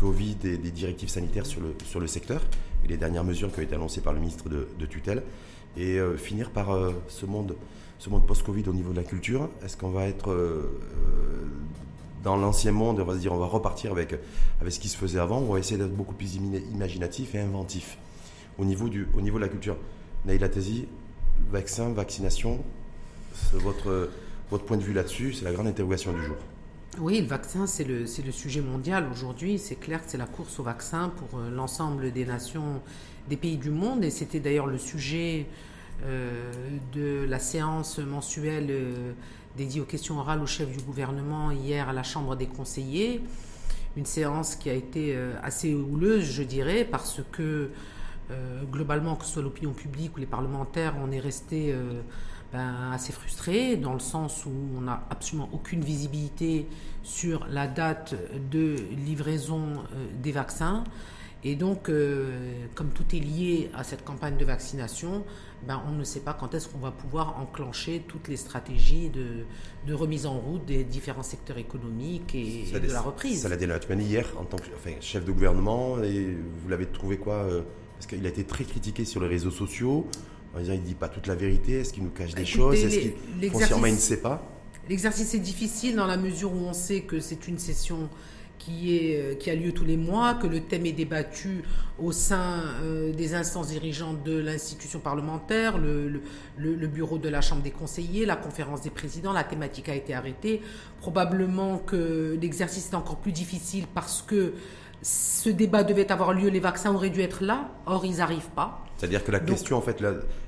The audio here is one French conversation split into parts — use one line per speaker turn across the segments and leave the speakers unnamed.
Covid et des directives sanitaires sur le, sur le secteur et les dernières mesures qui ont été annoncées par le ministre de, tutelle et euh, finir par euh, ce monde, ce monde post-Covid au niveau de la culture. Est-ce qu'on va être dans l'ancien monde, on va se dire on va repartir avec, avec ce qui se faisait avant, on va essayer d'être beaucoup plus imaginatif et inventif au niveau, du, au niveau de la culture? Naïla Tézi, vaccin, vaccination, votre, votre point de vue là-dessus, c'est la grande interrogation du jour.
Oui, le vaccin, c'est le, le sujet mondial aujourd'hui. C'est clair que c'est la course au vaccin pour euh, l'ensemble des nations, des pays du monde. Et c'était d'ailleurs le sujet euh, de la séance mensuelle euh, dédiée aux questions orales au chef du gouvernement hier à la Chambre des conseillers. Une séance qui a été assez houleuse, je dirais, parce que globalement, que ce soit l'opinion publique ou les parlementaires, on est resté ben, assez frustré, dans le sens où on n'a absolument aucune visibilité sur la date de livraison euh, des vaccins. Et donc, euh, comme tout est lié à cette campagne de vaccination, ben, on ne sait pas quand est-ce qu'on va pouvoir enclencher toutes les stratégies de, de, remise en route des différents secteurs économiques et, de la reprise.
Ça l'a dit hier, en tant que chef de gouvernement, et vous l'avez trouvé quoi euh, Parce qu'il a été très critiqué sur les réseaux sociaux il ne dit pas toute la vérité, est-ce qu'il nous cache des choses, est-ce qu'il foncièrement il ne sait pas?
L'exercice est difficile dans la mesure où on sait que c'est une session qui, est, euh, qui a lieu tous les mois, que le thème est débattu au sein euh, des instances dirigeantes de l'institution parlementaire, le, le, bureau de la Chambre des conseillers, la conférence des présidents, la thématique a été arrêtée. Probablement que l'exercice est encore plus difficile parce que ce débat devait avoir lieu, les vaccins auraient dû être là, or ils n'arrivent pas.
C'est-à-dire que la question, en fait,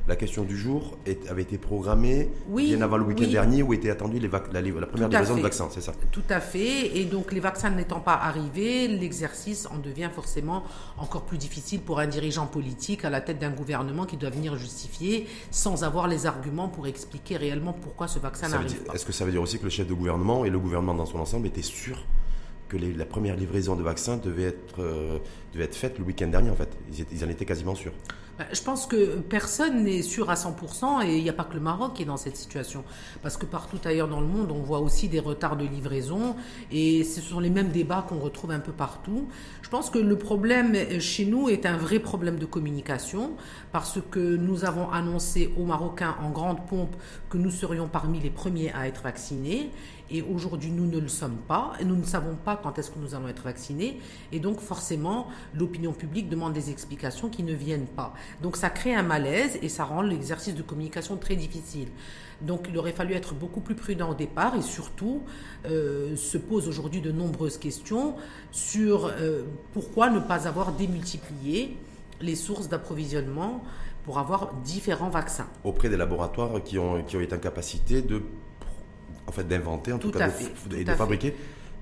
la, question du jour avait été programmée bien avant le week-end dernier où était attendue les la, première livraison de vaccins, c'est ça
Tout à fait. Et donc, les vaccins n'étant pas arrivés, l'exercice en devient forcément encore plus difficile pour un dirigeant politique à la tête d'un gouvernement qui doit venir justifier sans avoir les arguments pour expliquer réellement pourquoi ce vaccin n'arrive pas.
Est-ce que ça veut dire aussi que le chef de gouvernement et le gouvernement dans son ensemble étaient sûrs que la première livraison de vaccins devait être, euh, devait être faite le week-end dernier, en fait. Ils, en étaient quasiment sûrs.
Bah, je pense que personne n'est sûr à 100% et il n'y a pas que le Maroc qui est dans cette situation. Parce que partout ailleurs dans le monde, on voit aussi des retards de livraison et ce sont les mêmes débats qu'on retrouve un peu partout. Je pense que le problème chez nous est un vrai problème de communication parce que nous avons annoncé aux Marocains en grande pompe que nous serions parmi les premiers à être vaccinés et aujourd'hui, nous ne le sommes pas. Et nous ne savons pas quand est-ce que nous allons être vaccinés. Et donc, forcément, l'opinion publique demande des explications qui ne viennent pas. Donc, ça crée un malaise et ça rend l'exercice de communication très difficile. Donc, il aurait fallu être beaucoup plus prudent au départ et surtout, euh, se posent aujourd'hui de nombreuses questions sur euh, pourquoi ne pas avoir démultiplié les sources d'approvisionnement pour avoir différents vaccins.
Auprès des laboratoires qui ont, qui ont été en capacité de en fait, d'inventer, en tout, cas, de, et de fabriquer.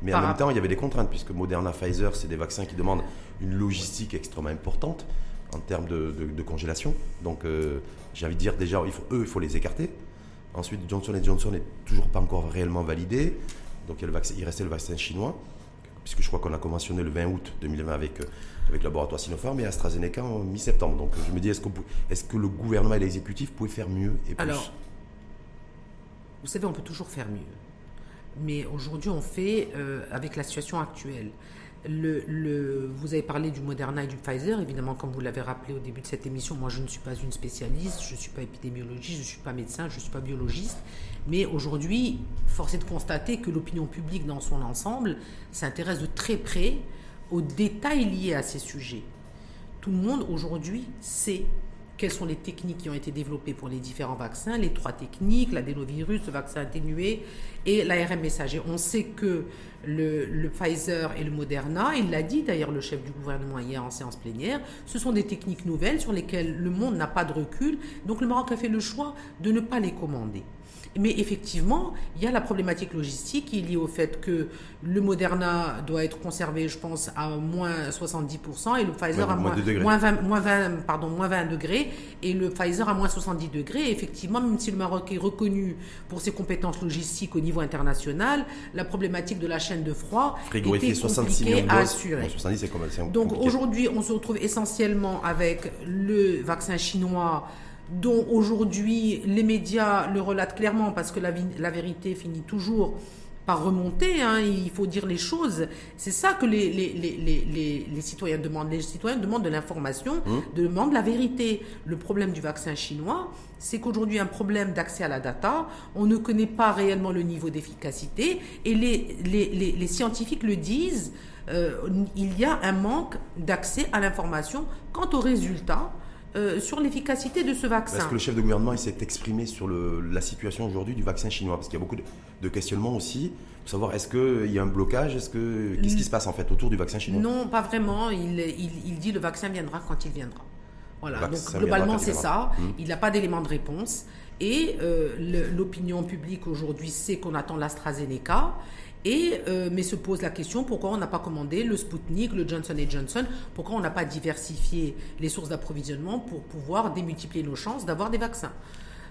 Mais en même temps, il y avait des contraintes, puisque Moderna, Pfizer, c'est des vaccins qui demandent une logistique extrêmement importante en termes de, congélation. Donc, euh, j'ai envie de dire déjà, il faut, eux, il faut les écarter. Ensuite, Johnson Johnson n'est toujours pas encore réellement validé. Donc, il, y a le vaccin, il restait le vaccin chinois, puisque je crois qu'on a conventionné le 20 août 2020 avec, euh, avec le laboratoire Sinopharm et AstraZeneca en mi-septembre. Donc, je me dis, est-ce que, est que le gouvernement et l'exécutif pouvaient faire mieux et plus?
Vous savez, on peut toujours faire mieux. Mais aujourd'hui, on fait euh, avec la situation actuelle. Le, vous avez parlé du Moderna et du Pfizer. Évidemment, comme vous l'avez rappelé au début de cette émission, moi, je ne suis pas une spécialiste, je ne suis pas épidémiologiste, je ne suis pas médecin, je ne suis pas biologiste. Mais aujourd'hui, force est de constater que l'opinion publique dans son ensemble s'intéresse de très près aux détails liés à ces sujets. Tout le monde aujourd'hui sait quelles sont les techniques qui ont été développées pour les différents vaccins, les trois techniques, l'adénovirus, le vaccin atténué et l'ARM messager. On sait que le, Pfizer et le Moderna, il l'a dit d'ailleurs le chef du gouvernement hier en séance plénière, ce sont des techniques nouvelles sur lesquelles le monde n'a pas de recul, donc le Maroc a fait le choix de ne pas les commander. Mais effectivement, il y a la problématique logistique qui est liée au fait que le Moderna doit être conservé, je pense, à moins 70% et le Pfizer à moins, 20, pardon, moins 20 degrés et le Pfizer à moins 70 degrés. effectivement, même si le Maroc est reconnu pour ses compétences logistiques au niveau international, la problématique de la chaîne de froid était compliquée à assurer. Donc aujourd'hui, on se retrouve essentiellement avec le vaccin chinois dont aujourd'hui les médias le relatent clairement parce que la, vérité finit toujours remonter, hein, il faut dire les choses. C'est ça que les, les, citoyens demandent. Les citoyens demandent de l'information, mmh. demandent la vérité. Le problème du vaccin chinois, c'est qu'aujourd'hui, un problème d'accès à la data, on ne connaît pas réellement le niveau d'efficacité et les, scientifiques le disent, euh, il y a un manque d'accès à l'information quant aux résultats. Euh, sur l'efficacité de ce vaccin.
Est-ce que le chef de gouvernement s'est exprimé sur la situation aujourd'hui du vaccin chinois Parce qu'il y a beaucoup de, questionnements aussi. Pour savoir, est-ce qu'il y a un blocage Est-ce que Qu'est-ce qui se passe en fait autour du vaccin chinois?
Non, pas vraiment. Il, il, dit le vaccin viendra quand il viendra. Voilà, donc globalement c'est ça. Hum. Il n'a pas d'élément de réponse. Et euh, l'opinion publique aujourd'hui sait qu'on attend l'AstraZeneca. Et, euh, mais se pose la question pourquoi on n'a pas commandé le Sputnik, le Johnson Johnson, pourquoi on n'a pas diversifié les sources d'approvisionnement pour pouvoir démultiplier nos chances d'avoir des vaccins?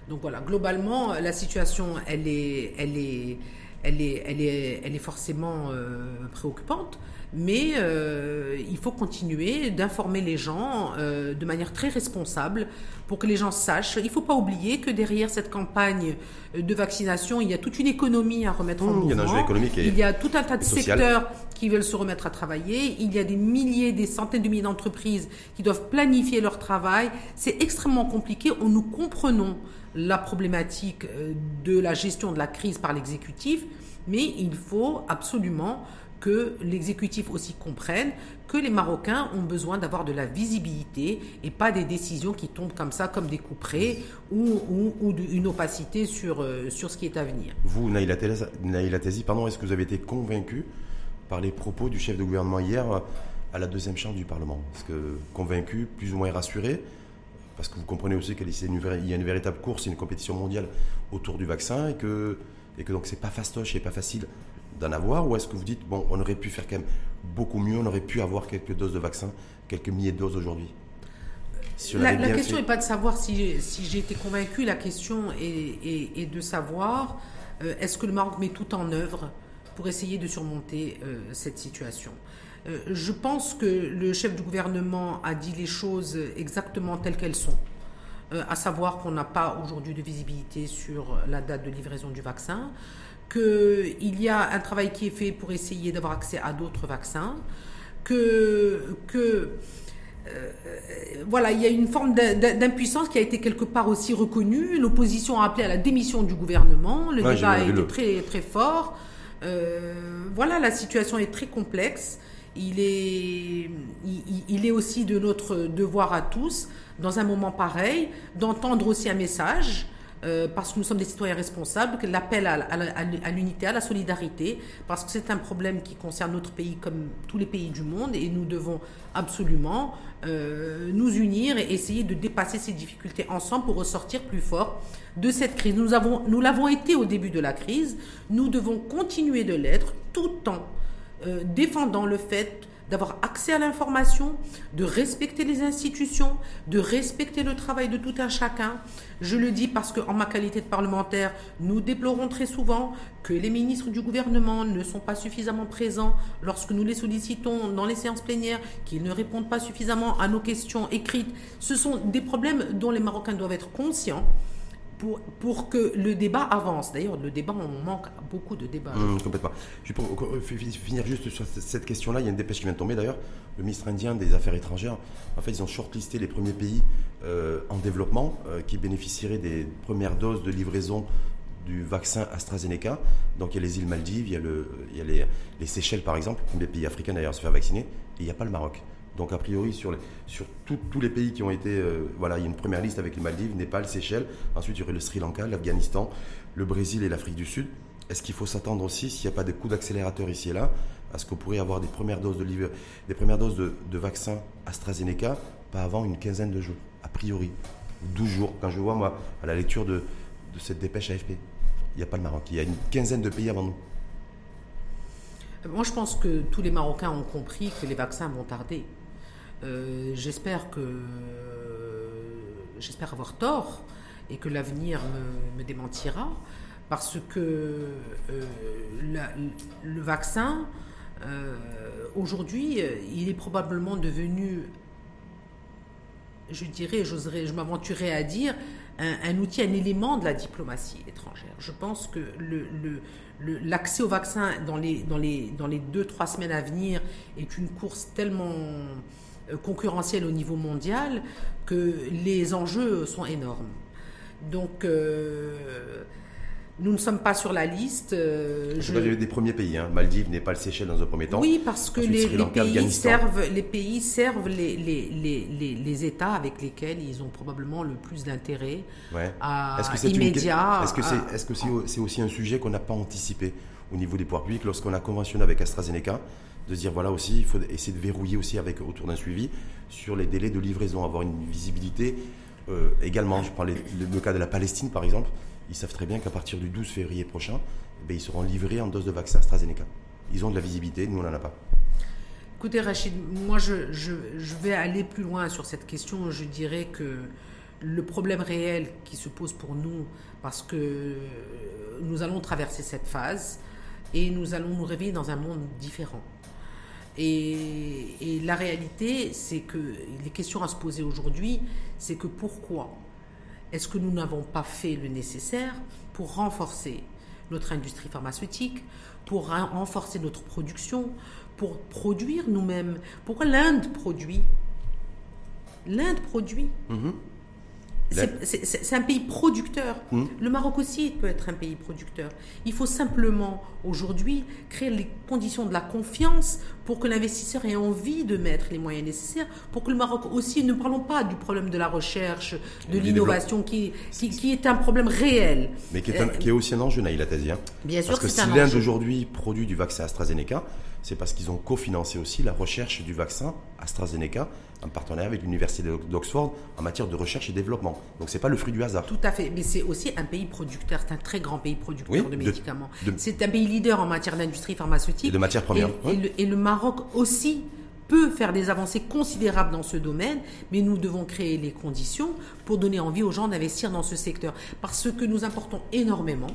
Donc voilà, globalement, la situation, elle est, elle est, elle est, elle est, elle est forcément euh, préoccupante mais euh, il faut continuer d'informer les gens euh, de manière très responsable pour que les gens sachent. Il ne faut pas oublier que derrière cette campagne de vaccination, il y a toute une économie à remettre en mouvement. Il y, il y a tout un tas de secteurs qui veulent se remettre à travailler. Il y a des milliers, des centaines de milliers d'entreprises qui doivent planifier leur travail. C'est extrêmement compliqué. On nous comprenons la problématique euh, de la gestion de la crise par l'exécutif, mais il faut absolument que l'exécutif aussi comprenne que les Marocains ont besoin d'avoir de la visibilité et pas des décisions qui tombent comme ça, comme des couperets ou, une opacité sur, euh, sur ce qui est à venir.
Vous, Naïla Tezi, pardon, est-ce que vous avez été convaincu par les propos du chef de gouvernement hier euh, à la deuxième chambre du Parlement? Est-ce que convaincu, plus ou moins rassuré parce que vous comprenez aussi qu'il y a une véritable course, une compétition mondiale autour du vaccin et que, et que donc pas fastoche et pas facile d'en avoir Ou est-ce que vous dites, bon, on aurait pu faire quand même beaucoup mieux, on aurait pu avoir quelques doses de vaccin, quelques milliers de doses aujourd'hui?
La, question n'est pas de savoir si, si j'ai été convaincu, la question est, de savoir euh, est-ce que le Maroc met tout en œuvre pour essayer de surmonter euh, cette situation? Euh, je pense que le chef du gouvernement a dit les choses exactement telles qu'elles sont, à savoir qu'on n'a pas aujourd'hui de visibilité sur la date de livraison du vaccin qu'il y a un travail qui est fait pour essayer d'avoir accès à d'autres vaccins, que, que euh, voilà, il y a une forme d'impuissance qui a été quelque part aussi reconnue. L'opposition a appelé à la démission du gouvernement. Le débat a été très, très fort. Euh, voilà, la situation est très complexe. Il est, il, est aussi de notre devoir à tous, dans un moment pareil, d'entendre aussi un message euh, parce que nous sommes des citoyens responsables, que l'appel à, l'unité, à la solidarité, parce que c'est un problème qui concerne notre pays comme tous les pays du monde et nous devons absolument euh, nous unir et essayer de dépasser ces difficultés ensemble pour ressortir plus fort de cette crise. Nous, avons, nous l'avons été au début de la crise, nous devons continuer de l'être tout en euh, défendant le fait d'avoir accès à l'information, de respecter les institutions, de respecter le travail de tout un chacun. Je le dis parce qu'en ma qualité de parlementaire, nous déplorons très souvent que les ministres du gouvernement ne sont pas suffisamment présents lorsque nous les sollicitons dans les séances plénières, qu'ils ne répondent pas suffisamment à nos questions écrites. Ce sont des problèmes dont les Marocains doivent être conscients pour, que le débat avance. D'ailleurs, le débat, on manque beaucoup de débats.
Mmh, complètement. Je vais finir juste sur cette question-là. Il y a une dépêche qui vient de tomber d'ailleurs. Le ministre indien des Affaires étrangères, en fait, ils ont shortlisté les premiers pays euh, en développement euh, qui bénéficieraient des premières doses de livraison du vaccin AstraZeneca. Donc il y a les îles Maldives, il y a, les, les, Seychelles par exemple, les pays africains d'ailleurs se faire vacciner, et il n'y a pas le Maroc. Donc a priori sur, tous les pays qui ont été, euh, voilà, il y a une première liste avec les Maldives, Népal, Seychelles, ensuite il y aurait le Sri Lanka, l'Afghanistan, le Brésil et l'Afrique du Sud. Est-ce qu'il faut s'attendre aussi, s'il n'y a pas de coups d'accélérateur ici et là, à ce qu'on pourrait avoir des premières doses de, des premières doses de, de vaccin AstraZeneca pas avant une quinzaine de jours, a priori, 12 jours, quand je vois moi à la lecture de, de cette dépêche AFP. Il n'y a pas le Maroc, il y a une quinzaine de pays avant nous.
Moi, je pense que tous les Marocains ont compris que les vaccins vont tarder. Euh, j'espère que j'espère avoir tort et que l'avenir me, démentira parce que euh, le vaccin euh, aujourd'hui il est probablement devenu je dirais j'oserais je m'aventurerais à dire un, outil un élément de la diplomatie étrangère. Je pense que l'accès au vaccin dans les deux, trois semaines à venir est une course tellement euh, concurrentielle au niveau mondial que les enjeux sont énormes. Donc, euh, nous ne sommes pas sur la liste.
Euh, je... des premiers pays. Hein. Maldives, Népal, Seychelles dans un premier temps.
Oui, parce que les, pays servent, les, pays servent les, les, les, États avec lesquels ils ont probablement le plus d'intérêt
ouais. Est-ce que c'est
immédiat.
Est-ce que c'est est -ce c'est aussi un sujet qu'on n'a pas anticipé au niveau des pouvoirs publics lorsqu'on a conventionné avec AstraZeneca de dire voilà aussi, il faut essayer de verrouiller aussi avec autour d'un suivi sur les délais de livraison, avoir une visibilité. Euh, également, je prends le, cas de la Palestine par exemple ils savent très bien qu'à partir du 12 février prochain, eh ils seront livrés en dose de vaccin AstraZeneca. Ils ont de la visibilité, nous on n'en a pas.
Écoutez Rachid, moi je, vais aller plus loin sur cette question. Je dirais que le problème réel qui se pose pour nous, parce que nous allons traverser cette phase et nous allons nous réveiller dans un monde différent. Et, la réalité, c'est que les questions à se poser aujourd'hui, c'est que pourquoi est-ce que nous n'avons pas fait le nécessaire pour renforcer notre industrie pharmaceutique, pour renforcer notre production, pour produire nous-mêmes? Pourquoi l'Inde produit? L'Inde produit. Mhm. C'est un pays producteur. Hmm. Le Maroc aussi peut être un pays producteur. Il faut simplement aujourd'hui créer les conditions de la confiance pour que l'investisseur ait envie de mettre les moyens nécessaires, pour que le Maroc aussi, ne parlons pas du problème de la recherche, de l'innovation, qui, qui, est un problème réel.
Mais qui est, qui est aussi un enjeu, Naïla Tazi. Hein.
Bien sûr,
Parce que si l'Inde aujourd'hui produit du vaccin AstraZeneca, c'est parce qu'ils ont cofinancé aussi la recherche du vaccin AstraZeneca en partenariat avec l'Université d'Oxford en matière de recherche et développement. Donc ce n'est pas le fruit du hasard.
Tout à fait, mais c'est aussi un pays producteur, c'est un très grand pays producteur de médicaments. C'est un pays leader en matière d'industrie pharmaceutique.
Et de matières premières.
Et, le, Maroc aussi peut faire des avancées considérables dans ce domaine, mais nous devons créer les conditions pour donner envie aux gens d'investir dans ce secteur. Parce que nous importons énormément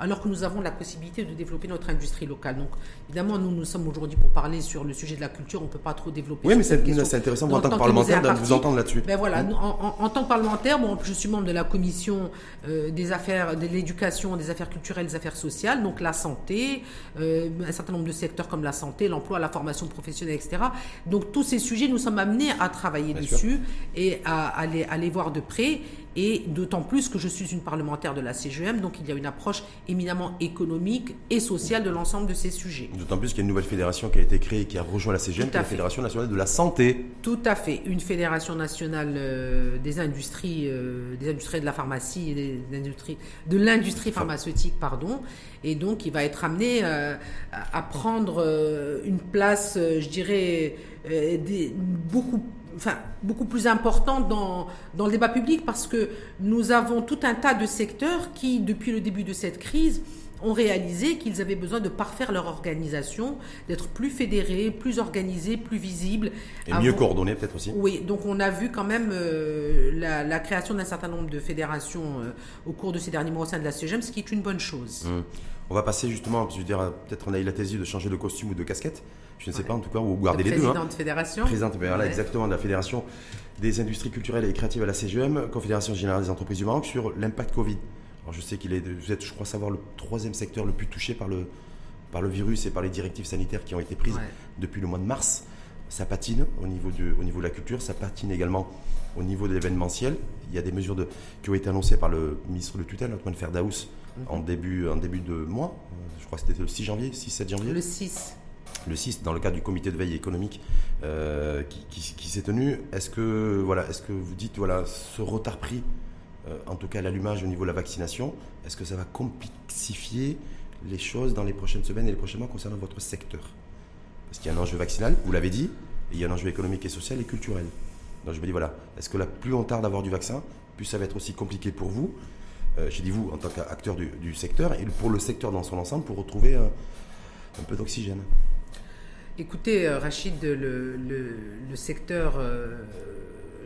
alors que nous avons la possibilité de développer notre industrie locale. Donc, évidemment, nous, nous sommes aujourd'hui pour parler sur le sujet de la culture, on ne peut pas trop développer.
Oui, mais c'est intéressant en tant que parlementaire de vous entendre là-dessus.
Ben voilà, en, tant que parlementaire, bon, je suis membre de la commission euh, des affaires, de l'éducation, des affaires culturelles, des affaires sociales, donc la santé, euh, un certain nombre de secteurs comme la santé, l'emploi, la formation professionnelle, etc. Donc, tous ces sujets, nous sommes amenés à travailler dessus et à, aller à les voir de près et d'autant plus que je suis une parlementaire de la CGM, donc il y a une approche éminemment économique et sociale de l'ensemble de ces sujets.
D'autant plus qu'il y a une nouvelle fédération qui a été créée et qui a rejoint la CGM, qui est la Fédération nationale de la santé.
Tout à fait, une fédération nationale euh, des industries, euh, des industries de la pharmacie des industries, de l'industrie pharmaceutique, pardon, et donc il va être amené euh, à prendre une place, je dirais, des, beaucoup enfin, beaucoup plus importante dans, dans le débat public parce que nous avons tout un tas de secteurs qui, depuis le début de cette crise, ont réalisé qu'ils avaient besoin de parfaire leur organisation, d'être plus fédérés, plus organisés, plus visibles.
Et mieux coordonnés peut-être aussi.
Oui, donc on a vu quand même euh, la, création d'un certain nombre de fédérations euh, au cours de ces derniers mois au sein de la CGM, ce qui est une bonne chose.
Mmh. On va passer justement, je veux dire, peut-être on a eu la thèse de changer de costume ou de casquette je ne sais pas en tout cas, ou garder les deux.
Présidente de fédération.
Présidente, voilà, exactement, de la Fédération des industries culturelles et créatives à la CGM, Confédération Générale des Entreprises du Maroc, sur l'impact Covid. Alors je sais qu'il est, vous êtes, je crois savoir, le troisième secteur le plus touché par le, par le virus et par les directives sanitaires qui ont été prises depuis le mois de mars. Ça patine au niveau, de, au niveau de la culture, ça patine également au niveau de l'événementiel. Il y a des mesures de, qui ont été annoncées par le ministre de tutelle, Antoine Ferdaous, mhm. en, début, en début de mois. Je crois que c'était le 6 janvier, 6-7 janvier.
Le 6
le 6 dans le cadre du comité de veille économique euh, qui, s'est tenu. Est-ce que, voilà, est que vous dites, voilà, ce retard pris, euh, en tout cas à l'allumage au niveau de la vaccination, est-ce que ça va complexifier les choses dans les prochaines semaines et les prochains mois concernant votre secteur? Parce qu'il y a un enjeu vaccinal, vous l'avez dit, et il y a un enjeu économique et social et culturel. Donc je me dis, voilà, est-ce que là, plus on tarde d'avoir du vaccin, plus ça va être aussi compliqué pour vous? Euh, J'ai dit vous en tant qu'acteur du, secteur, et pour le secteur dans son ensemble, pour retrouver un peu d'oxygène.
Écoutez, euh, Rachid, le, secteur. Euh,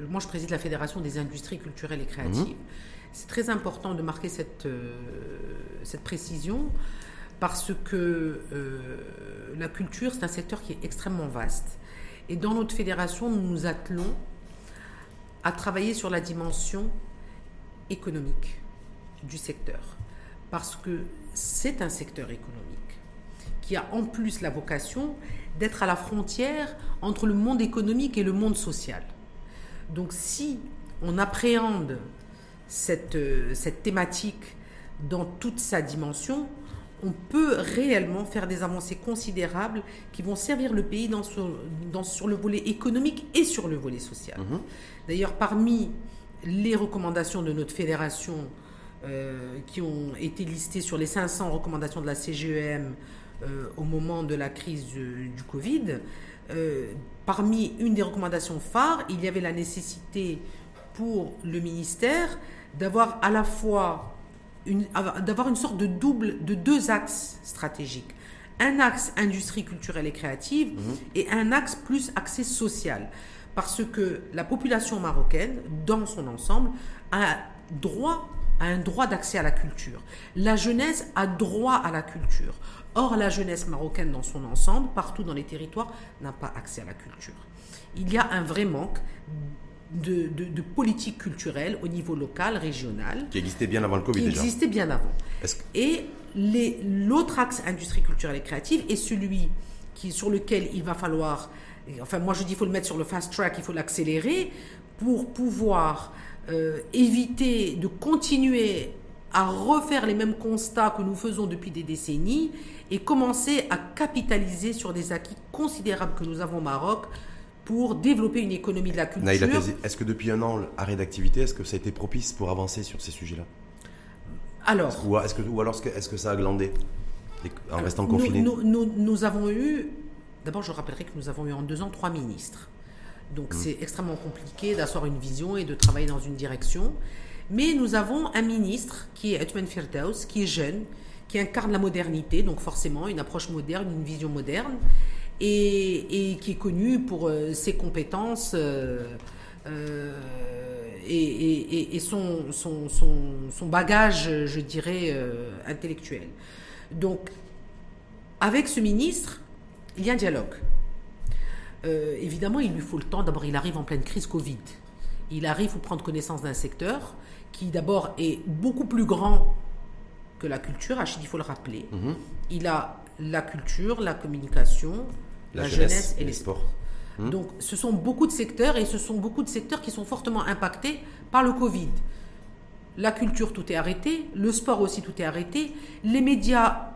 moi, je préside la Fédération des industries culturelles et créatives. Mhm. C'est très important de marquer cette, euh, cette précision parce que la culture, c'est un secteur qui est extrêmement vaste. Et dans notre fédération, nous nous attelons à travailler sur la dimension économique du secteur. Parce que c'est un secteur économique qui a en plus la vocation d'être à la frontière entre le monde économique et le monde social. Donc si on appréhende cette, euh, cette thématique dans toute sa dimension, on peut réellement faire des avancées considérables qui vont servir le pays dans sur, dans, sur le volet économique et sur le volet social. Mhm. D'ailleurs, parmi les recommandations de notre fédération euh, qui ont été listées sur les 500 recommandations de la CGEM euh, au moment de la crise du, Covid, euh, parmi une des recommandations phares, il y avait la nécessité pour le ministère d'avoir à la fois d'avoir une sorte de double, de deux axes stratégiques. Un axe industrie culturelle et créative mhm. et un axe plus axé social. Parce que la population marocaine, dans son ensemble, a droit a un droit d'accès à la culture. La jeunesse a droit à la culture. Or, la jeunesse marocaine dans son ensemble, partout dans les territoires, n'a pas accès à la culture. Il y a un vrai manque de, de, politique culturelle au niveau local, régional.
Qui existait bien avant le Covid
qui existait bien avant. Et l'autre axe industrie culturelle et créative est celui qui, sur lequel il va falloir, enfin moi je dis il faut le mettre sur le fast track, il faut l'accélérer pour pouvoir euh, éviter de continuer à refaire les mêmes constats que nous faisons depuis des décennies et commencer à capitaliser sur des acquis considérables que nous avons au Maroc pour développer une économie de la culture.
est-ce que depuis un an, l'arrêt d'activité, est-ce que ça a été propice pour avancer sur ces sujets-là
Alors.
Ou, est-ce que, ou alors est-ce que ça a glandé en restant confiné
nous, nous, nous, avons eu. D'abord, je rappellerai que nous avons eu en deux ans trois ministres. Donc mmh. c'est extrêmement compliqué d'asseoir une vision et de travailler dans une direction. Mais nous avons un ministre qui est Etman Firdaus, qui est jeune, qui incarne la modernité, donc forcément une approche moderne, une vision moderne et, qui est connu pour euh, ses compétences euh, euh, et, son, bagage, je dirais, intellectuel. Donc, avec ce ministre, il y a un dialogue. évidemment, il lui faut le temps. D'abord, il arrive en pleine crise Covid. Il arrive pour prendre connaissance d'un secteur qui, d'abord, est beaucoup plus grand que la culture. Achille, il faut le rappeler. Mm-hmm. Il a la culture, la communication, la, jeunesse, et les sports. Hmm. Donc ce sont beaucoup de secteurs et ce sont beaucoup de secteurs qui sont fortement impactés par le Covid. La culture, tout est arrêté. Le sport aussi, tout est arrêté. Les médias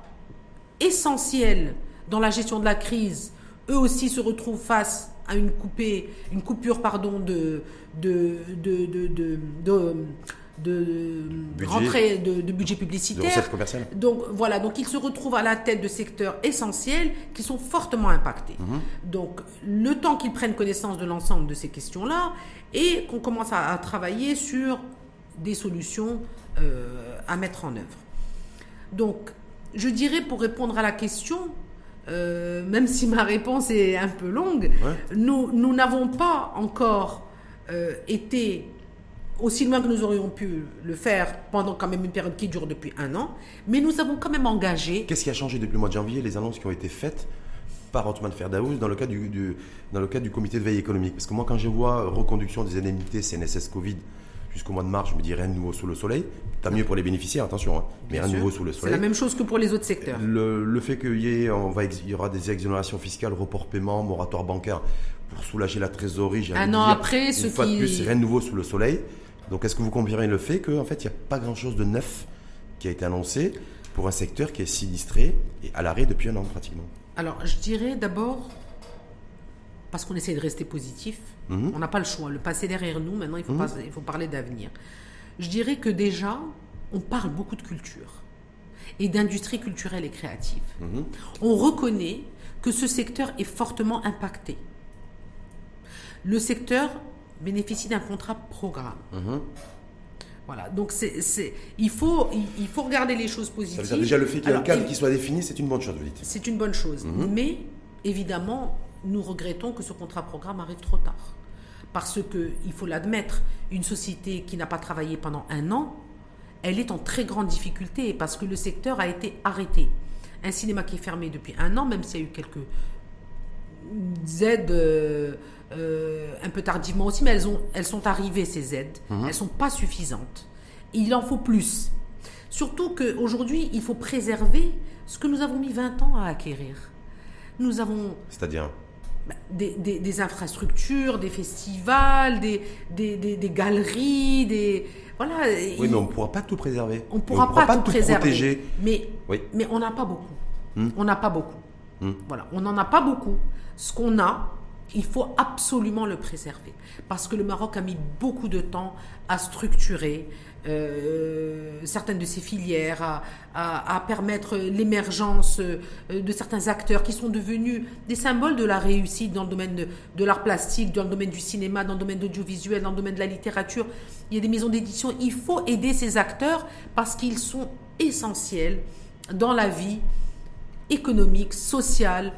essentiels dans la gestion de la crise, eux aussi se retrouvent face à une, coupée, une coupure pardon, de, de, de, de, de de budget. rentrée de, budget publicitaire. donc voilà, donc ils se retrouvent à la tête de secteurs essentiels qui sont fortement impactés. Mhm. Donc le temps qu'ils prennent connaissance de l'ensemble de ces questions-là et qu'on commence à, travailler sur des solutions euh, à mettre en œuvre. Donc je dirais pour répondre à la question, euh, même si ma réponse est un peu longue, nous n'avons pas encore euh, été aussi loin que nous aurions pu le faire pendant quand même une période qui dure depuis un an, mais nous avons quand même engagé.
Qu'est-ce qui a changé depuis le mois de janvier Les annonces qui ont été faites par Otman Ferdaouz dans le cadre du, dans le cadre du comité de veille économique? Parce que moi, quand je vois reconduction des indemnités CNSS Covid jusqu'au mois de mars, je me dis rien de nouveau sous le soleil. Tant mieux pour les bénéficiaires, attention, hein, mais rien de nouveau sous le soleil.
C'est la même chose que pour les autres secteurs.
Le, fait qu'il y, ait, on va, il y aura des exonérations fiscales, report paiement, moratoire bancaire pour soulager la trésorerie.
Un an après, ce
fois de plus, rien de nouveau sous le soleil. Donc est-ce que vous confirmez le fait qu'en fait, il n'y a pas grand-chose de neuf qui a été annoncé pour un secteur qui est sinistré et à l'arrêt depuis un an pratiquement?
Alors, je dirais d'abord, parce qu'on essaie de rester positif, mhm. on n'a pas le choix. Le passé derrière nous, maintenant, il faut, mhm. il faut parler d'avenir. Je dirais que déjà, on parle beaucoup de culture et d'industrie culturelle et créative. Mhm. On reconnaît que ce secteur est fortement impacté. Le secteur bénéficie d'un contrat programme. Mhm. Voilà, donc c'est, il, faut, il, faut regarder les choses positives.
Ça veut dire déjà le fait qu'il y ait un cadre qui soit défini, c'est une bonne chose, vous dites.
C'est une bonne chose. Mhm. Mais évidemment, nous regrettons que ce contrat programme arrive trop tard. Parce que, il faut l'admettre, une société qui n'a pas travaillé pendant un an, elle est en très grande difficulté parce que le secteur a été arrêté. Un cinéma qui est fermé depuis un an, même s'il y a eu quelques aides. Euh, un peu tardivement aussi, mais elles, ont, elles sont arrivées, ces aides. Mhm. Elles ne sont pas suffisantes. Il en faut plus. Surtout qu'aujourd'hui, il faut préserver ce que nous avons mis 20 ans à acquérir. Nous avons...
C'est-à-dire
bah, des, infrastructures, des festivals, des, des, galeries, des... Voilà.
Oui, mais on ne pourra pas tout préserver.
On ne pourra, pas, tout, préserver. Protéger. Mais, mais on n'a pas beaucoup. Hmm. On n'a pas beaucoup. Hmm. Voilà, on n'en a pas beaucoup. Ce qu'on a, il faut absolument le préserver. Parce que le Maroc a mis beaucoup de temps à structurer euh, certaines de ses filières, à, permettre l'émergence euh, de certains acteurs qui sont devenus des symboles de la réussite dans le domaine de, de l'art plastique, dans le domaine du cinéma, dans le domaine de l'audiovisuel, dans le domaine de la littérature. Il y a des maisons d'édition. Il faut aider ces acteurs parce qu'ils sont essentiels dans la vie économique, sociale,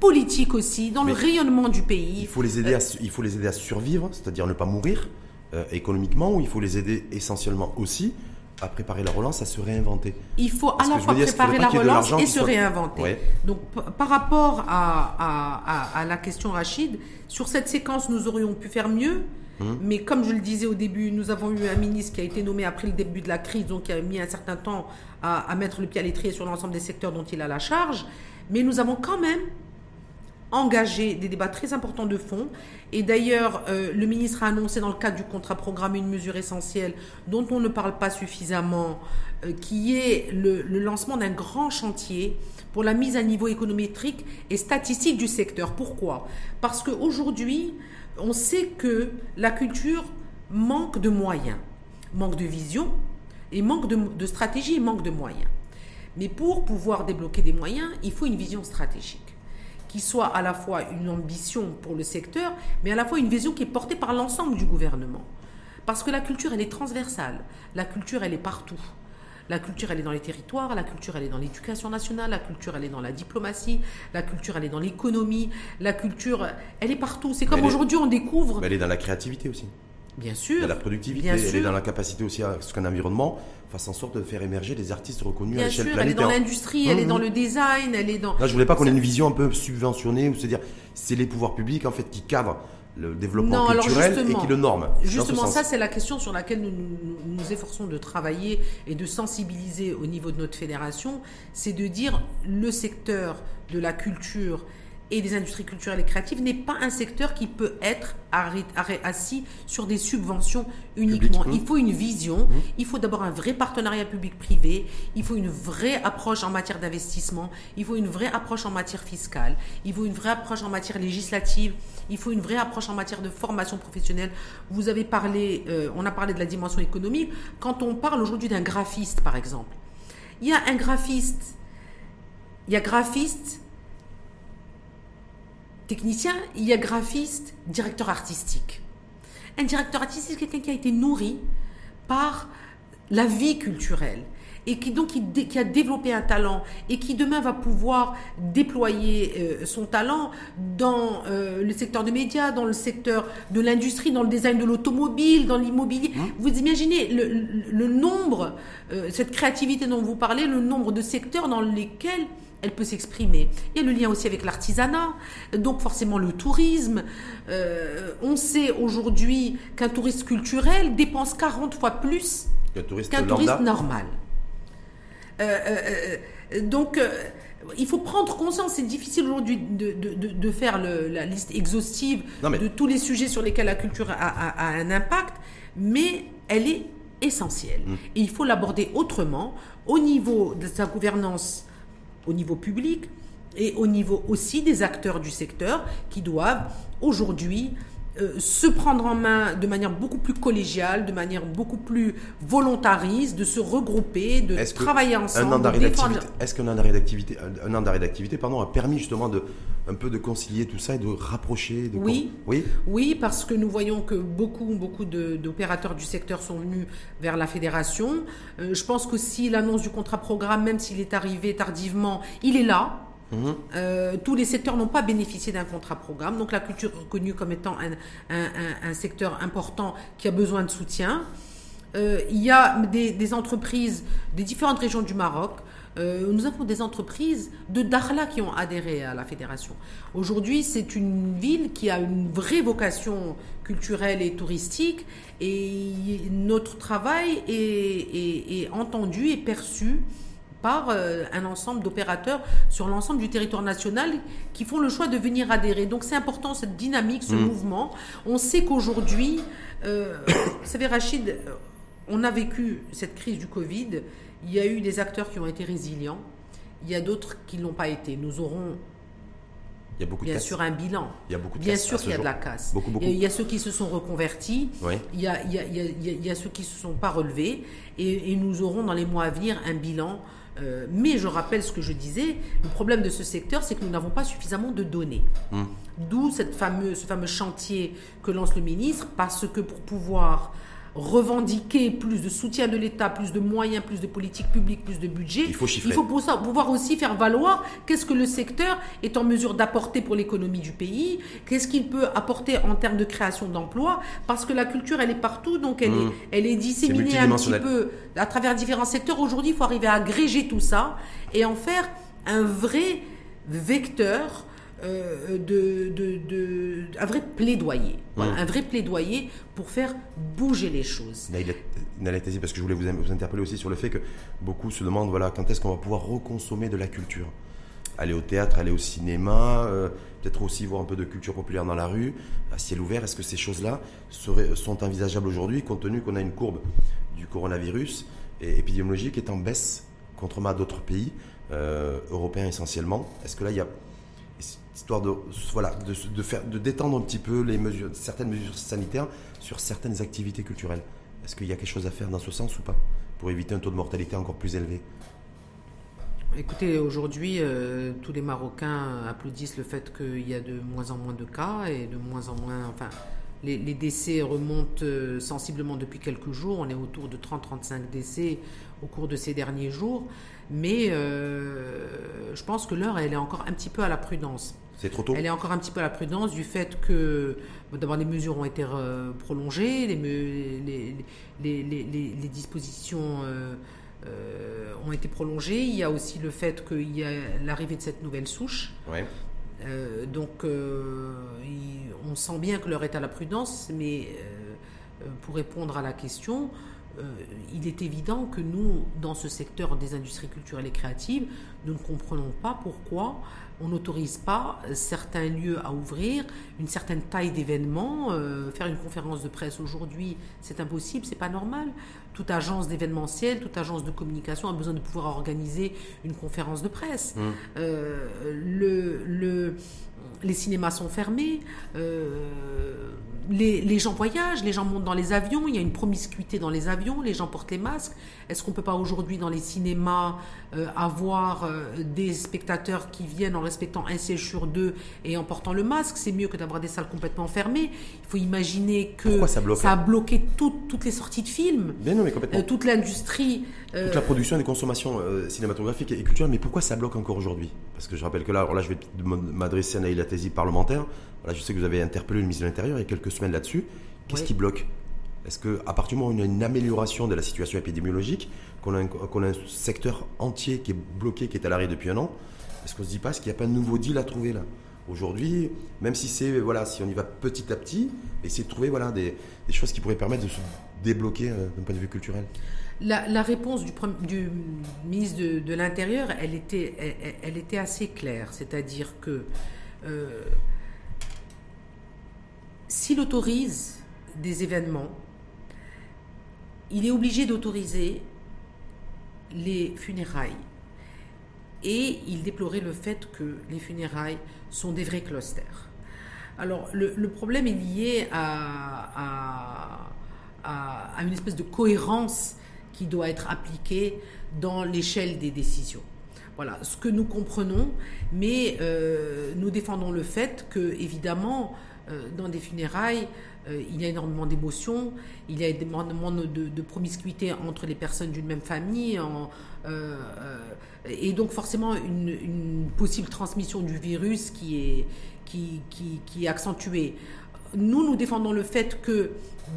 politique aussi, dans le rayonnement du pays.
Il faut les aider, à, il faut les aider à survivre, c'est-à-dire ne pas mourir euh, économiquement, ou il faut les aider essentiellement aussi à préparer la relance, à se réinventer.
Il faut à la fois préparer la relance et se réinventer. Donc par rapport à, à, la question Rachid, sur cette séquence, nous aurions pu faire mieux. Hum. Mais comme je le disais au début, nous avons eu un ministre qui a été nommé après le début de la crise, donc qui a mis un certain temps à, mettre le pied à l'étrier sur l'ensemble des secteurs dont il a la charge. Mais nous avons quand même engagé des débats très importants de fond. Et d'ailleurs, euh, le ministre a annoncé dans le cadre du contrat programme une mesure essentielle dont on ne parle pas suffisamment, euh, qui est le, lancement d'un grand chantier pour la mise à niveau économétrique et statistique du secteur. Pourquoi? Parce qu'aujourd'hui, on sait que la culture manque de moyens, manque de vision et manque de, de stratégie et manque de moyens. Mais pour pouvoir débloquer des moyens, il faut une vision stratégique qui soit à la fois une ambition pour le secteur, mais à la fois une vision qui est portée par l'ensemble du gouvernement. Parce que la culture, elle est transversale. La culture, elle est partout. La culture, elle est dans les territoires, la culture, elle est dans l'éducation nationale, la culture, elle est dans la diplomatie, la culture, elle est dans l'économie, la culture, elle est partout. C'est comme aujourd'hui, on découvre.
Mais elle est dans la créativité aussi.
Bien sûr.
la productivité, elle est dans la capacité aussi à ce qu'un environnement fasse en sorte de faire émerger des artistes reconnus
à
l'échelle
planétaire. Elle est dans l'industrie, elle est dans le design, elle est dans.
Là, je voulais pas qu'on ait une vision un peu subventionnée ou se dire c'est les pouvoirs publics en fait qui cadrent le développement culturel et qui le norment.
Justement, ça c'est la question sur laquelle nous, nous nous efforçons de travailler et de sensibiliser au niveau de notre fédération, c'est de dire le secteur de la culture et des industries culturelles et créatives n'est pas un secteur qui peut être assis sur des subventions uniquement. Il faut une vision, mmh. il faut d'abord un vrai partenariat public-privé, il faut une vraie approche en matière d'investissement, il faut une vraie approche en matière fiscale, il faut une vraie approche en matière législative, il faut une vraie approche en matière de formation professionnelle. Vous avez parlé, euh, on a parlé de la dimension économique. Quand on parle aujourd'hui d'un graphiste, par exemple, il y a un graphiste, il y a graphiste, technicien, il y a graphiste, directeur artistique. Un directeur artistique, c'est quelqu'un qui a été nourri par la vie culturelle et qui donc qui, a développé un talent et qui demain va pouvoir déployer euh, son talent dans euh, le secteur des médias, dans le secteur de l'industrie, dans le design de l'automobile, dans l'immobilier. Hein? Vous imaginez le, nombre, euh, cette créativité dont vous parlez, le nombre de secteurs dans lesquels elle peut s'exprimer. Il y a le lien aussi avec l'artisanat, donc forcément le tourisme. Euh, on sait aujourd'hui qu'un touriste culturel dépense 40 fois plus qu'un touriste, normal. Euh, euh, donc, il faut prendre conscience, c'est difficile aujourd'hui de, de, faire la liste exhaustive de tous les sujets sur lesquels la culture a, un impact, mais elle est essentielle. Mmh. Et il faut l'aborder autrement, au niveau de sa gouvernance au niveau public et au niveau aussi des acteurs du secteur qui doivent aujourd'hui euh, se prendre en main de manière beaucoup plus collégiale, de manière beaucoup plus volontariste, de se regrouper, de travailler ensemble.
Est-ce qu'un an d'arrêt d'activité, un an d'arrêt d'activité, pardon, a permis justement de un peu de concilier tout ça et de rapprocher
Oui, oui, oui, parce que nous voyons que beaucoup, beaucoup d'opérateurs du secteur sont venus vers la fédération. Euh, je pense qu'aussi l'annonce du contrat programme, même s'il est arrivé tardivement, il est là. Euh, tous les secteurs n'ont pas bénéficié d'un contrat programme, donc la culture est reconnue comme étant un, secteur important qui a besoin de soutien. Euh, il y a des, entreprises des différentes régions du Maroc Euh, nous avons des entreprises de Dakhla qui ont adhéré à la fédération. Aujourd'hui, c'est une ville qui a une vraie vocation culturelle et touristique et notre travail est, entendu et perçu par euh, un ensemble d'opérateurs sur l'ensemble du territoire national qui font le choix de venir adhérer. Donc c'est important cette dynamique, ce mmh. mouvement. On sait qu'aujourd'hui, euh, vous savez Rachid, on a vécu cette crise du Covid, il y a eu des acteurs qui ont été résilients, il y a d'autres qui ne l'ont pas été. Nous aurons
il y a beaucoup
bien sûr un bilan. Il y a beaucoup de Bien sûr qu'il y a de la casse. Il, y a, ceux qui se sont reconvertis, il, y a, il, y a, il, y a, ceux qui ne se sont pas relevés, et, nous aurons dans les mois à venir un bilan. Euh, mais je rappelle ce que je disais, le problème de ce secteur, c'est que nous n'avons pas suffisamment de données. Hum. D'où cette fameuse, ce fameux chantier que lance le ministre, parce que pour pouvoir revendiquer plus de soutien de l'État, plus de moyens, plus de politiques publiques, plus de budget,
il faut,
il faut pour ça, pouvoir aussi faire valoir qu'est-ce que le secteur est en mesure d'apporter pour l'économie du pays, qu'est-ce qu'il peut apporter en termes de création d'emplois, parce que la culture, elle est partout, donc elle, est, mmh. elle est disséminée un petit peu à travers différents secteurs. Aujourd'hui, il faut arriver à agréger tout ça et en faire un vrai vecteur euh, de, de, un vrai plaidoyer. Un vrai plaidoyer pour faire bouger les choses.
parce que je voulais vous, vous, interpeller aussi sur le fait que beaucoup se demandent voilà, quand est-ce qu'on va pouvoir reconsommer de la culture? Aller au théâtre, aller au cinéma, euh, peut-être aussi voir un peu de culture populaire dans la rue, à ciel ouvert. Est-ce que ces choses-là sont envisageables aujourd'hui, compte tenu qu'on a une courbe du coronavirus et épidémiologique qui est en baisse, contrairement à d'autres pays, euh, européens essentiellement? Est-ce que là, il y a histoire de, voilà, de, faire, de détendre un petit peu les mesures, certaines mesures sanitaires sur certaines activités culturelles. Est-ce qu'il y a quelque chose à faire dans ce sens ou pas pour éviter un taux de mortalité encore plus élevé?
Écoutez, aujourd'hui, euh, tous les Marocains applaudissent le fait qu'il y a de moins en moins de cas et de moins en moins. Enfin, les, décès remontent euh, sensiblement depuis quelques jours. On est autour de 30-35 décès au cours de ces derniers jours. Mais euh, je pense que l'heure, elle est encore un petit peu à la prudence.
C'est trop tôt?
Elle est encore un petit peu à la prudence du fait que d'abord les mesures ont été euh, prolongées, les, les, les, dispositions euh, ont été prolongées. Il y a aussi le fait qu'il y a l'arrivée de cette nouvelle souche.
Ouais.
donc on sent bien que l'heure est à la prudence, mais pour répondre à la question, il est évident que nous, dans ce secteur des industries culturelles et créatives, nous ne comprenons pas pourquoi on n'autorise pas certains lieux à ouvrir, une certaine taille d'événements. Euh, faire une conférence de presse aujourd'hui, c'est impossible, c'est pas normal. Toute agence d'événementiel, toute agence de communication a besoin de pouvoir organiser une conférence de presse. Mmh. Euh, le, le, les cinémas sont fermés les, gens voyagent, les gens montent dans les avions, il y a une promiscuité dans les avions, les gens portent les masques. Est-ce qu'on ne peut pas aujourd'hui dans les cinémas euh, avoir euh, des spectateurs qui viennent en respectant un siège sur deux et en portant le masque C'est mieux que d'avoir des salles complètement fermées. Il faut imaginer que
ça,
a bloqué toutes les sorties de films,
non, mais complètement. Euh,
toute l'industrie.
Toute la production et des consommations cinématographiques et culturelles. Mais pourquoi ça bloque encore aujourd'hui? Parce que je rappelle que là, alors là je vais m'adresser à Naïla Tézi, parlementaire. Là, je sais que vous avez interpellé le ministre de l'Intérieur il y a quelques semaines là-dessus. Qu'est-ce qui bloque? Est-ce qu'à partir du moment où il y a une amélioration de la situation épidémiologique, qu'on a, un secteur entier qui est bloqué, qui est à l'arrêt depuis un an, est-ce qu'on ne se dit pas qu'il n'y a pas de nouveau deal à trouver là? Aujourd'hui, même si c'est voilà, si on y va petit à petit, essayer de trouver voilà des, choses qui pourraient permettre de se débloquer euh, d'un point de vue culturel.
La, réponse du, du, ministre de, l'Intérieur, elle était, elle, était assez claire, c'est-à-dire que euh, s'il autorise des événements, il est obligé d'autoriser les funérailles. Et il déplorait le fait que les funérailles sont des vrais clusters. Alors, le, problème est lié à, une espèce de cohérence qui doit être appliquée dans l'échelle des décisions. Voilà ce que nous comprenons, mais euh, nous défendons le fait que, évidemment, euh, dans des funérailles, euh, il y a énormément d'émotions, il y a énormément de, promiscuité entre les personnes d'une même famille, euh, et donc forcément une, possible transmission du virus qui est, qui, qui est accentuée. Nous, nous défendons le fait que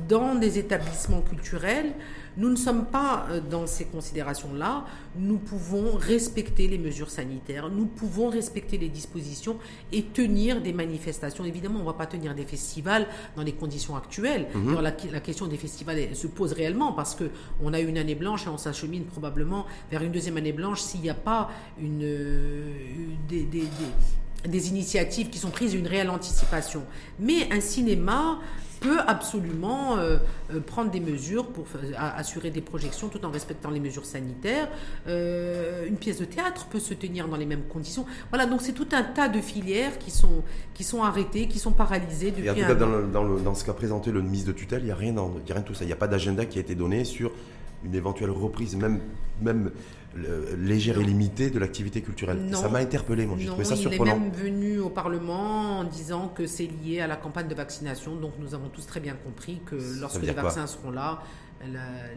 dans des établissements culturels, nous ne sommes pas euh, dans ces considérations-là. Nous pouvons respecter les mesures sanitaires, nous pouvons respecter les dispositions et tenir des manifestations. Évidemment, on ne va pas tenir des festivals dans les conditions actuelles. Mhm. la, question des festivals se pose réellement parce qu'on a une année blanche et on s'achemine probablement vers une deuxième année blanche s'il n'y a pas une, euh, des, des initiatives qui sont prises, une réelle anticipation. Mais un cinéma peut absolument euh, euh, prendre des mesures pour assurer des projections tout en respectant les mesures sanitaires. Euh, une pièce de théâtre peut se tenir dans les mêmes conditions. Voilà, donc c'est tout un tas de filières qui sont, qui sont arrêtées, qui sont paralysées depuis
Et en tout cas, dans, le, dans, ce qu'a présenté le ministre de tutelle, il n'y a, rien a rien de tout ça. Il n'y a pas d'agenda qui a été donné sur une éventuelle reprise, même, même légère et limitée de l'activité culturelle. ça m'a interpellé, moi, j'ai trouvé ça surprenant.
Il est même venu au Parlement en disant que c'est lié à la campagne de vaccination, donc nous avons tous très bien compris que lorsque les vaccins seront là,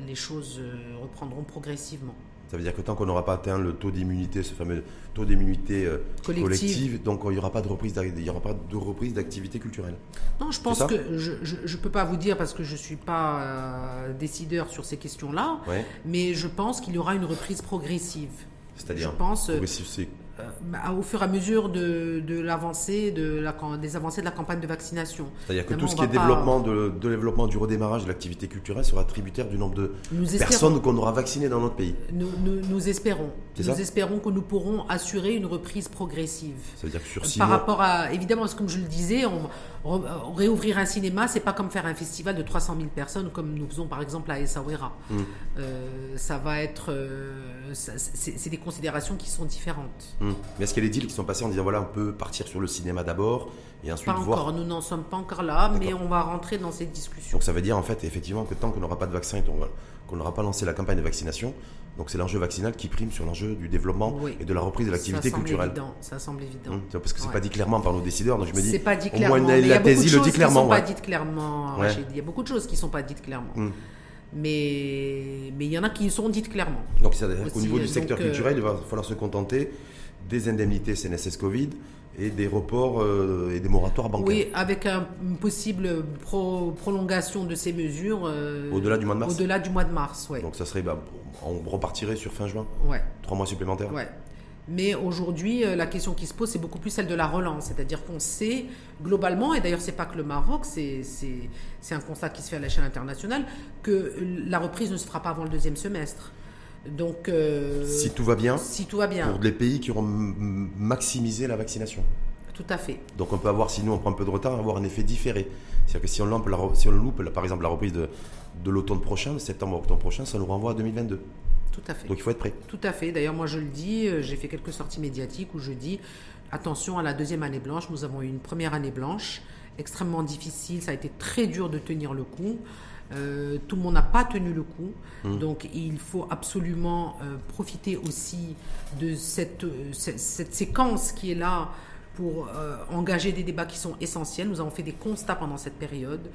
les choses euh, reprendront progressivement.
Ça veut dire que tant qu'on n'aura pas atteint le taux d'immunité, ce fameux taux d'immunité euh, collective. donc il n'y aura pas de reprise, il y aura pas de reprise d'activité culturelle.
Non, je pense que je ne peux pas vous dire parce que je ne suis pas euh, décideur sur ces questions-là, mais je pense qu'il y aura une reprise progressive.
C'est-à-dire
Je pense. Progressive, bah, au fur et à mesure de, de l'avancée de la, des avancées de la campagne de vaccination.
C'est-à-dire que tout ce qui est développement, de, développement du redémarrage de l'activité culturelle sera tributaire du nombre de personnes qu'on aura vaccinées dans notre pays.
Nous, nous, espérons. Nous espérons que nous pourrons assurer une reprise progressive.
Ça veut dire que sur
six Par rapport à, évidemment, comme je le disais, on, réouvrir un cinéma, c'est pas comme faire un festival de 300 000 personnes comme nous faisons par exemple à Essaouira. Hmm. Euh, ça va être, euh, c'est des considérations qui sont différentes.
Hmm. Mais est-ce qu'il y a des deals qui sont passés en disant voilà, on peut partir sur le cinéma d'abord et ensuite
pas
voir.
Encore, nous n'en sommes pas encore là, mais on va rentrer dans cette discussion.
Donc ça veut dire en fait effectivement que tant qu'on n'aura pas de vaccin et qu'on n'aura pas lancé la campagne de vaccination, donc c'est l'enjeu vaccinal qui prime sur l'enjeu du développement et de la reprise de l'activité culturelle.
Évident, ça semble évident. Hum,
parce que c'est pas dit clairement par nos décideurs, donc je me dis.
C'est pas dit clairement. Au moins
la thèse le dit clairement.
Pas dites clairement. Il y a beaucoup de choses qui sont pas dites clairement. Hum. Mais mais il y en a qui sont dites clairement.
Donc au niveau du secteur euh, culturel, il va falloir se contenter des indemnités CNSS Covid et des reports euh, et des moratoires bancaires.
Oui, avec une possible prolongation de ces mesures. Euh,
au-delà du mois de mars
Au-delà du mois de mars, oui.
Donc ça serait, bah, on repartirait sur fin juin
Ouais.
Trois mois supplémentaires
Ouais. Mais aujourd'hui, euh, la question qui se pose, c'est beaucoup plus celle de la relance. C'est-à-dire qu'on sait globalement, et d'ailleurs, c'est pas que le Maroc, c'est un constat qui se fait à l'échelle internationale, que la reprise ne se fera pas avant le deuxième semestre. Donc,
euh, si tout va bien,
si tout va bien,
pour les pays qui auront maximisé la vaccination.
Tout à fait.
Donc on peut avoir, si nous on prend un peu de retard, avoir un effet différé. C'est-à-dire que si on loupe, si on loupe par exemple la reprise de, de l'automne prochain, de septembre-octobre prochain, ça nous renvoie à 2022.
Tout à fait.
Donc il faut être prêt.
Tout à fait. D'ailleurs, moi je le dis, euh, j'ai fait quelques sorties médiatiques où je dis attention à la deuxième année blanche. Nous avons eu une première année blanche extrêmement difficile. Ça a été très dur de tenir le coup. Euh, tout le monde n'a pas tenu le coup. Mmh. Donc il faut absolument euh, profiter aussi de cette, cette, séquence qui est là pour engager des débats qui sont essentiels. Nous avons fait des constats pendant cette période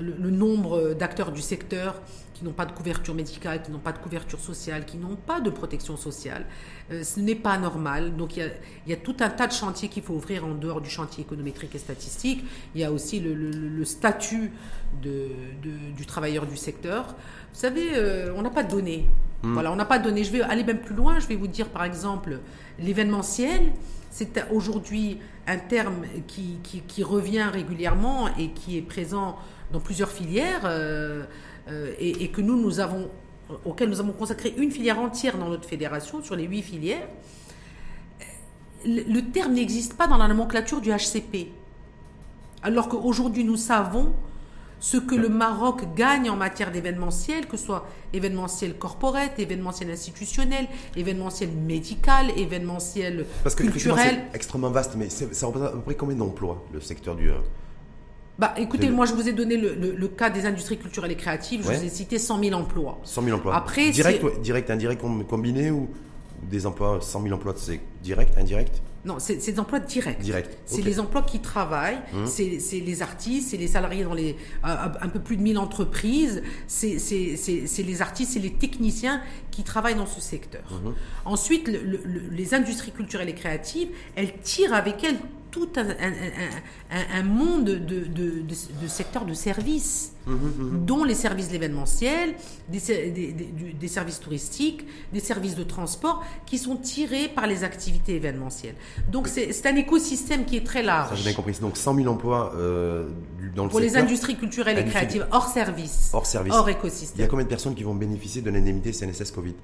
le, nombre d'acteurs du secteur qui n'ont pas de couverture médicale, qui n'ont pas de couverture sociale, qui n'ont pas de protection sociale. Euh, ce n'est pas normal. Donc il y, a, tout un tas de chantiers qu'il faut ouvrir en dehors du chantier économétrique et statistique. Il y a aussi le, statut de, du travailleur du secteur. Vous savez, euh, on n'a pas de données. Hmm. Voilà, on n'a pas de données. Je vais aller même plus loin. Je vais vous dire par exemple l'événementiel. C'est aujourd'hui un terme qui, qui, revient régulièrement et qui est présent dans plusieurs filières euh, euh, et, que nous, nous avons, auxquelles nous avons consacré une filière entière dans notre fédération sur les huit filières, le, terme n'existe pas dans la nomenclature du HCP. Alors qu'aujourd'hui, nous savons ce que le Maroc gagne en matière d'événementiel, que ce soit événementiel corporate, événementiel institutionnel, événementiel médical, événementiel
Parce que
culturel.
C'est extrêmement vaste, mais ça représente à peu près combien d'emplois, le secteur du,
bah, écoutez, moi, je vous ai donné le, cas des industries culturelles et créatives. Je vous ai cité 100 000 emplois.
100 000 emplois. Après, direct, direct, indirect, combiné ou des emplois, 100 000 emplois, c'est direct, indirect?
Non, c'est des emplois directs.
Direct.
C'est les emplois qui travaillent, hum. c'est les artistes, c'est les salariés dans les un peu plus de 1000 entreprises, c'est les artistes, c'est les techniciens qui travaillent dans ce secteur. Hum. Ensuite, les industries culturelles et créatives, elles tirent avec elles tout un, monde de, de, de, secteurs de services, mmh, mmh, mmh. dont les services de l'événementiel, des, des, services touristiques, des services de transport, qui sont tirés par les activités événementielles. Donc c'est un écosystème qui est très large. Ça,
j'ai bien compris. Donc 100 000 emplois euh, dans le
Pour les industries culturelles et créatives, hors service.
Hors service.
Hors écosystème.
Il y a combien de personnes qui vont bénéficier de l'indemnité CNSS Covid?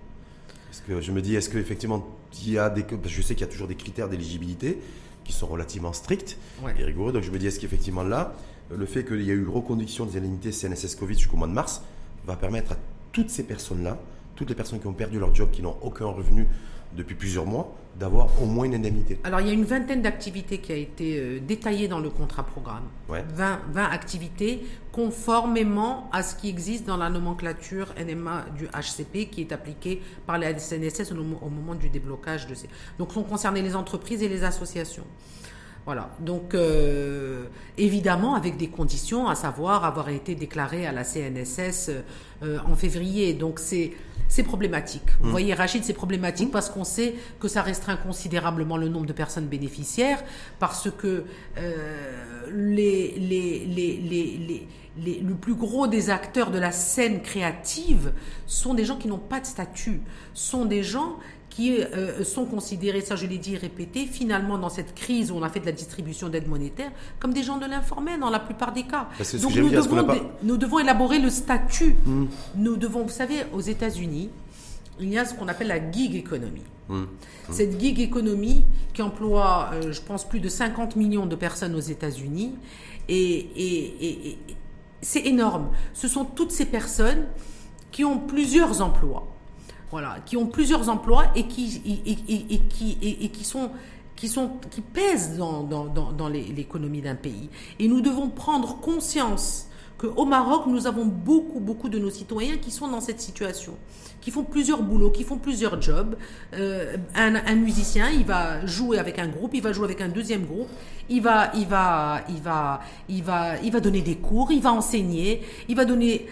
Parce que je me dis, est-ce qu'effectivement, il y a des. Je sais qu'il y a toujours des critères d'éligibilité qui sont relativement stricts et rigoureux. Donc je me dis, est-ce qu'effectivement là, le fait qu'il y a eu reconduction des indemnités CNSS Covid jusqu'au mois de mars va permettre à toutes ces personnes-là, toutes les personnes qui ont perdu leur job, qui n'ont aucun revenu depuis plusieurs mois, d'avoir au moins une indemnité.
Alors il y a une vingtaine d'activités qui a été euh, détaillée dans le contrat programme. 20, 20, activités conformément à ce qui existe dans la nomenclature NMA du HCP qui est appliquée par la CNSS au, moment du déblocage de ces. Donc sont concernées les entreprises et les associations. Voilà. Donc, euh, évidemment, avec des conditions, à savoir avoir été déclaré à la CNSS euh, en février. Donc, c'est c'est problématique. Vous hmm. voyez, Rachid, c'est problématique parce qu'on sait que ça restreint considérablement le nombre de personnes bénéficiaires, parce que euh, les, les, les, les, le plus gros des acteurs de la scène créative sont des gens qui n'ont pas de statut, sont des gens qui euh, sont considérés, ça je l'ai dit et répété, finalement dans cette crise où on a fait de la distribution d'aide monétaire, comme des gens de l'informel dans la plupart des cas.
Bah, Donc nous devons,
nous devons élaborer le statut. Hmm. Nous devons, vous savez, aux États-Unis, il y a ce qu'on appelle la gig economy. Hmm. Hmm. Cette gig economy qui emploie, euh, je pense, plus de 50 millions de personnes aux États-Unis, et c'est énorme. Ce sont toutes ces personnes qui ont plusieurs emplois voilà, qui ont plusieurs emplois et qui, et, et, qui sont qui, sont, qui pèsent dans, dans, dans, l'économie d'un pays. Et nous devons prendre conscience qu'au Maroc, nous avons beaucoup, beaucoup de nos citoyens qui sont dans cette situation, qui font plusieurs boulots, qui font plusieurs jobs. Euh, un, musicien, il va jouer avec un groupe, il va jouer avec un deuxième groupe, il va, il va, il va, il va, il va donner des cours, il va enseigner, il va donner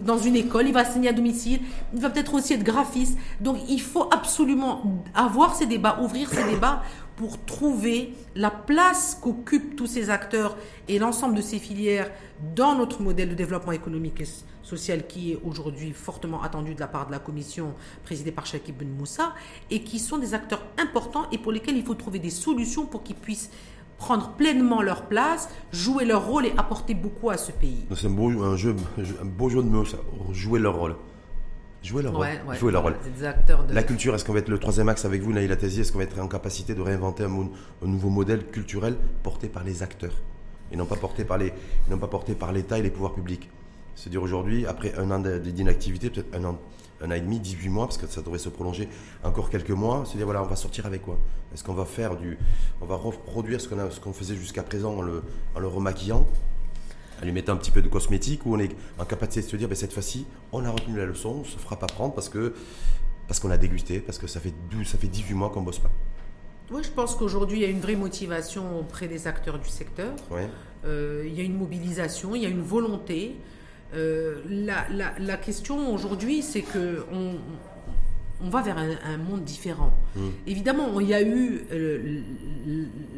dans une école, il va enseigner à domicile, il va peut-être aussi être graphiste. Donc, il faut absolument avoir ces débats, ouvrir ces débats pour trouver la place qu'occupent tous ces acteurs et l'ensemble de ces filières dans notre modèle de développement économique et social qui est aujourd'hui fortement attendu de la part de la commission présidée par Shakib Ben Moussa et qui sont des acteurs importants et pour lesquels il faut trouver des solutions pour qu'ils puissent prendre pleinement leur place, jouer leur rôle et apporter beaucoup à ce pays.
C'est un beau, un jeu, un beau jeu de mots, ça. jouer leur rôle. Jouer leur rôle. jouer leur rôle. La culture, est-ce qu'on va être le troisième axe avec vous, Naïla Tazi Est-ce qu'on va être en capacité de réinventer un, un, nouveau modèle culturel porté par les acteurs et non pas porté par les, non pas porté par l'État et les pouvoirs publics? C'est-à-dire aujourd'hui, après un an d'inactivité, peut-être un an un an et demi, 18 mois, parce que ça devrait se prolonger encore quelques mois, se dire voilà, on va sortir avec quoi Est-ce qu'on va faire du. On va reproduire ce qu'on, qu'on faisait jusqu'à présent en le, en le remaquillant en lui mettant un petit peu de cosmétique ou on est en capacité de se dire ben, cette fois-ci on a retenu la leçon, on se fera pas prendre parce que parce qu'on a dégusté, parce que ça fait, ça fait 18 mois qu'on bosse pas.
Oui, je pense qu'aujourd'hui, il y a une vraie motivation auprès des acteurs du secteur. Euh, il y a une mobilisation, il y a une volonté. Euh, la, question aujourd'hui, c'est que on, va vers un, monde différent. Mmh. Évidemment, il y a eu euh,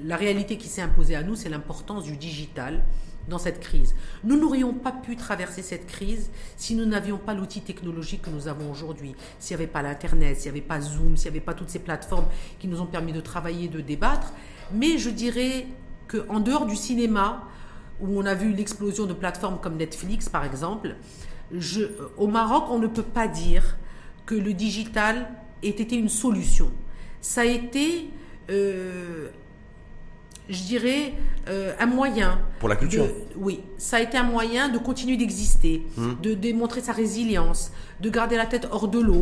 la réalité qui s'est imposée à nous, c'est l'importance du digital dans cette crise. Nous n'aurions pas pu traverser cette crise si nous n'avions pas l'outil technologique que nous avons aujourd'hui. S'il n'y avait pas l'Internet, s'il n'y avait pas Zoom, s'il n'y avait pas toutes ces plateformes qui nous ont permis de travailler, de débattre. Mais je dirais qu'en dehors du cinéma, où on a vu l'explosion de plateformes comme Netflix, par exemple, je, au Maroc, on ne peut pas dire que le digital ait été une solution. Ça a été, euh, je dirais, euh, un moyen.
Pour la culture
Oui, ça a été un moyen de continuer d'exister, hmm. de démontrer sa résilience, de garder la tête hors de l'eau,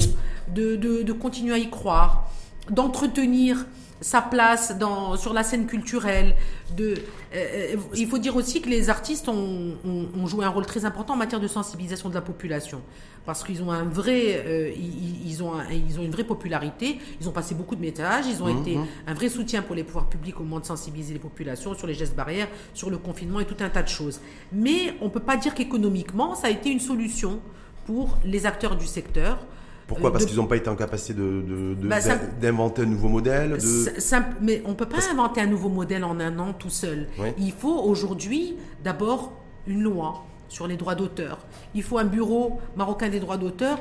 de, de, de continuer à y croire, d'entretenir sa place dans, sur la scène culturelle. De, euh, euh, il faut dire aussi que les artistes ont, ont, joué un rôle très important en matière de sensibilisation de la population. Parce qu'ils ont un vrai, euh, ils, ont ils ont une vraie popularité. Ils ont passé beaucoup de messages. Ils ont mmh, été mmh. un vrai soutien pour les pouvoirs publics au moment de sensibiliser les populations sur les gestes barrières, sur le confinement et tout un tas de choses. Mais on peut pas dire qu'économiquement, ça a été une solution pour les acteurs du secteur.
Pourquoi? Parce qu'ils n'ont pas été en capacité bah, d'inventer de, de, un nouveau modèle
Mais on ne peut pas inventer un nouveau modèle en un an tout seul. Il faut aujourd'hui d'abord une loi sur les droits d'auteur. Il faut un bureau marocain des droits d'auteur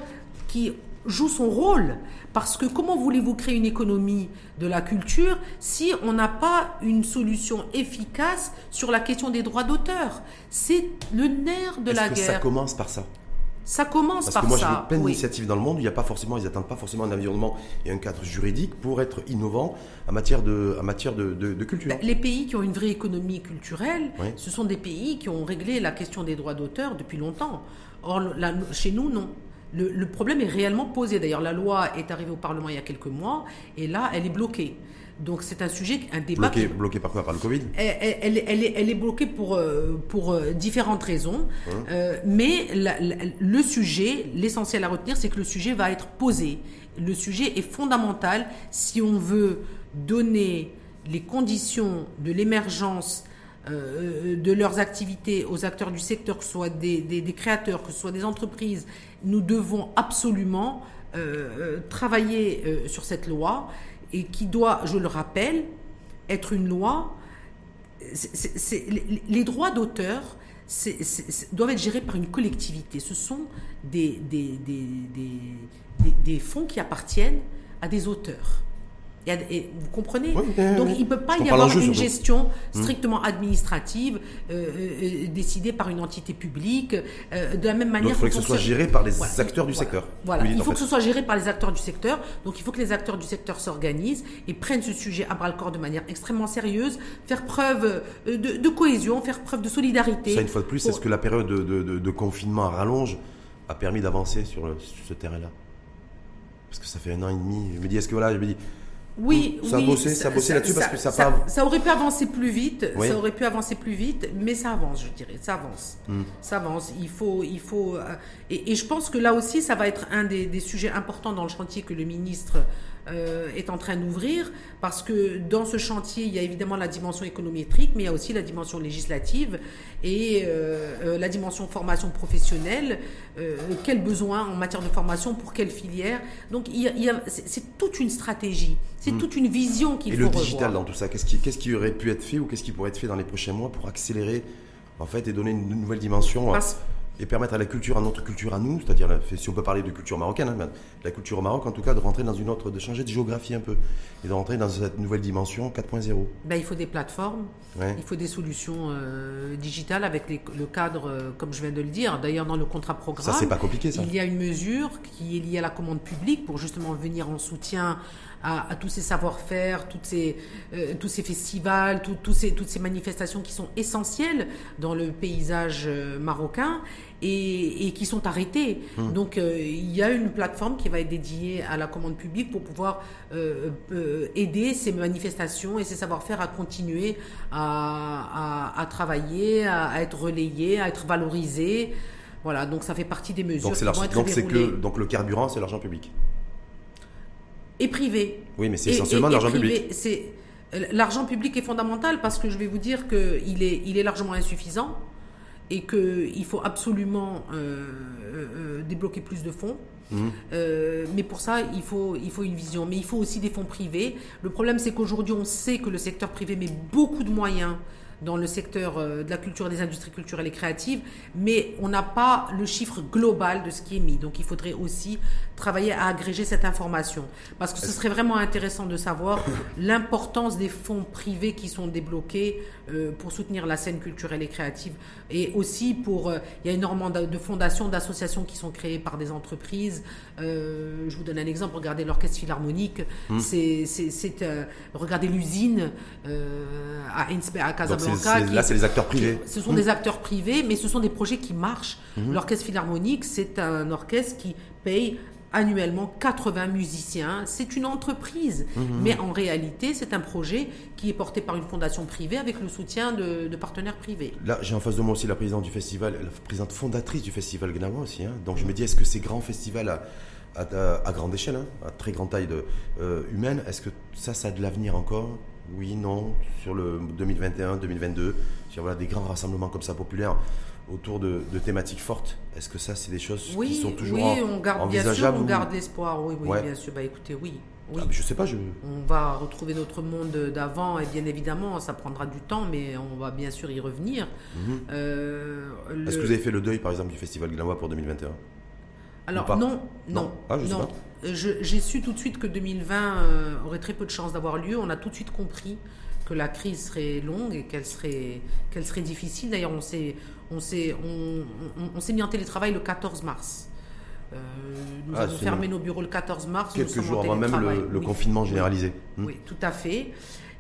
qui joue son rôle. Parce que comment voulez-vous créer une économie de la culture si on n'a pas une solution efficace sur la question des droits d'auteur? C'est le nerf de la
que
guerre.
Ça commence par ça?
Ça commence
Parce
par
que moi,
j'ai
vu plein d'initiatives dans le monde où il n'y a pas forcément, ils n'attendent pas forcément un environnement et un cadre juridique pour être innovants en matière de, en matière de, de, culture.
Ben, les pays qui ont une vraie économie culturelle, ce sont des pays qui ont réglé la question des droits d'auteur depuis longtemps. Or, chez nous, non. Le, problème est réellement posé. D'ailleurs, la loi est arrivée au Parlement il y a quelques mois et là, elle est bloquée. Donc c'est un sujet, un débat.
Bloqué, bloqué par quoi? Par le Covid?
Elle, elle, est, elle, est, bloquée pour, euh, pour euh, différentes raisons. Hein euh, mais le sujet, l'essentiel à retenir, c'est que le sujet va être posé. Le sujet est fondamental si on veut donner les conditions de l'émergence de leurs activités aux acteurs du secteur, que ce soit des, des, des créateurs, que ce soit des entreprises. Nous devons absolument travailler sur cette loi et qui doit, je le rappelle, être une loi. les, droits d'auteur doivent être gérés par une collectivité. Ce sont des, fonds qui appartiennent à des auteurs vous comprenez Donc il ne peut pas y avoir une gestion hmm. strictement administrative euh, euh, décidée par une entité publique. Euh, de la même manière,
il faut que ce soit géré par les acteurs du secteur.
Voilà, il faut que ce soit géré par les acteurs du secteur. Donc il faut que les acteurs du secteur s'organisent et prennent ce sujet à bras le corps de manière extrêmement sérieuse, faire preuve de, cohésion, faire preuve de solidarité.
Ça, une fois de plus, est-ce que la période de, confinement à rallonge a permis d'avancer sur, ce terrain-là Parce que ça fait un an et demi. Je me dis, est-ce que voilà, je me dis,
oui,
ça
oui,
bossé, ça, bossé là-dessus parce que ça,
ça, ça, aurait pu avancer plus vite, ça aurait pu avancer plus vite, mais ça avance, je dirais, ça avance, hmm. ça avance. Il faut, il faut, euh, et, je pense que là aussi, ça va être un des, des sujets importants dans le chantier que le ministre euh, est en train d'ouvrir, parce que dans ce chantier, il y a évidemment la dimension économétrique, mais il y a aussi la dimension législative et euh, euh, la dimension formation professionnelle. quels besoins en matière de formation pour quelle filière Donc, il y a, c'est toute une stratégie, c'est hmm. toute une vision qu'il faut
Et le digital dans tout ça, qu'est-ce qui, qu'est-ce qui aurait pu être fait ou qu'est-ce qui pourrait être fait dans les prochains mois pour accélérer en fait et donner une nouvelle dimension et permettre à la culture, à notre culture à nous, c'est-à-dire si on peut parler de culture marocaine, hein, la culture au Maroc en tout cas, de rentrer dans une autre, de changer de géographie un peu et de rentrer dans cette nouvelle dimension 4.0.
Ben, il faut des plateformes, il faut des solutions euh, digitales avec le cadre, euh, comme je viens de le dire. D'ailleurs, dans le contrat programme,
ça c'est pas compliqué ça.
Il y a une mesure qui est liée à la commande publique pour justement venir en soutien à, tous ces savoir-faire, ces, euh, tous ces festivals, ces, toutes ces manifestations qui sont essentielles dans le paysage marocain et, qui sont arrêtés. Hum. Donc euh, il y a une plateforme qui va être dédiée à la commande publique pour pouvoir euh, euh, aider ces manifestations et ces savoir-faire à continuer à, travailler, à, être relayés, à être valorisés. Voilà, donc ça fait partie des mesures
donc
qui
vont être donc c'est que donc le carburant, c'est l'argent public.
Et privé.
Oui, mais c'est essentiellement l'argent public.
L'argent public est fondamental parce que je vais vous dire qu'il est il est largement insuffisant et qu'il faut absolument euh, euh, euh, débloquer plus de fonds. Mmh. mais pour ça, il faut, il faut une vision. Mais il faut aussi des fonds privés. Le problème, c'est qu'aujourd'hui, on sait que le secteur privé met beaucoup de moyens dans le secteur de la culture, des industries culturelles et créatives, mais on n'a pas le chiffre global de ce qui est mis. Donc il faudrait aussi travailler à agréger cette information. Parce que ce serait vraiment intéressant de savoir l'importance des fonds privés qui sont débloqués euh, pour soutenir la scène culturelle et créative. Et aussi pour... Euh, il y a énormément de, fondations, d'associations qui sont créées par des entreprises. Euh, je vous donne un exemple. Regardez l'Orchestre Philharmonique. Mmh. C'est... regardez l'usine à, à Casablanca.
là, c'est les acteurs privés.
ce sont des acteurs privés, mais ce sont des projets qui marchent. Mmh. L'Orchestre Philharmonique, c'est un orchestre qui paye annuellement 80 musiciens. C'est une entreprise, mhm. mais en réalité, c'est un projet qui est porté par une fondation privée avec le soutien de, partenaires privés.
Là, j'ai en face de moi aussi la présidente du festival, la présidente fondatrice du festival Gnawa aussi. Hein. Donc je me dis, est-ce que ces grands festivals à, à, grande échelle, hein, à très grande taille de, euh, humaine, est-ce que ça, ça a de l'avenir encore? Oui, non, sur le 2021, 2022, sur voilà, des grands rassemblements comme ça populaires autour de, thématiques fortes. Est-ce que ça, c'est des choses qui sont toujours
oui, on garde, bien sûr, on garde l'espoir. Oui, oui, bien sûr. Bah, écoutez, oui. oui.
Ah, je sais pas, je...
On va retrouver notre monde d'avant et bien évidemment, ça prendra du temps, mais on va bien sûr y revenir.
Mhm. Euh, Est-ce que vous avez fait le deuil, par exemple, du Festival Glanois pour 2021
Alors non, non,
Ah, je non.
J'ai su tout de suite que 2020 euh, aurait très peu de chances d'avoir lieu. On a tout de suite compris que la crise serait longue et qu'elle serait, qu'elle serait difficile. D'ailleurs, on s'est, on, s'est, on, s'est mis en télétravail le 14 mars. Euh, nous ah, avons fermé nos bureaux le 14 mars.
Quelques jours avant même le, confinement généralisé.
Oui, hmm. tout à fait.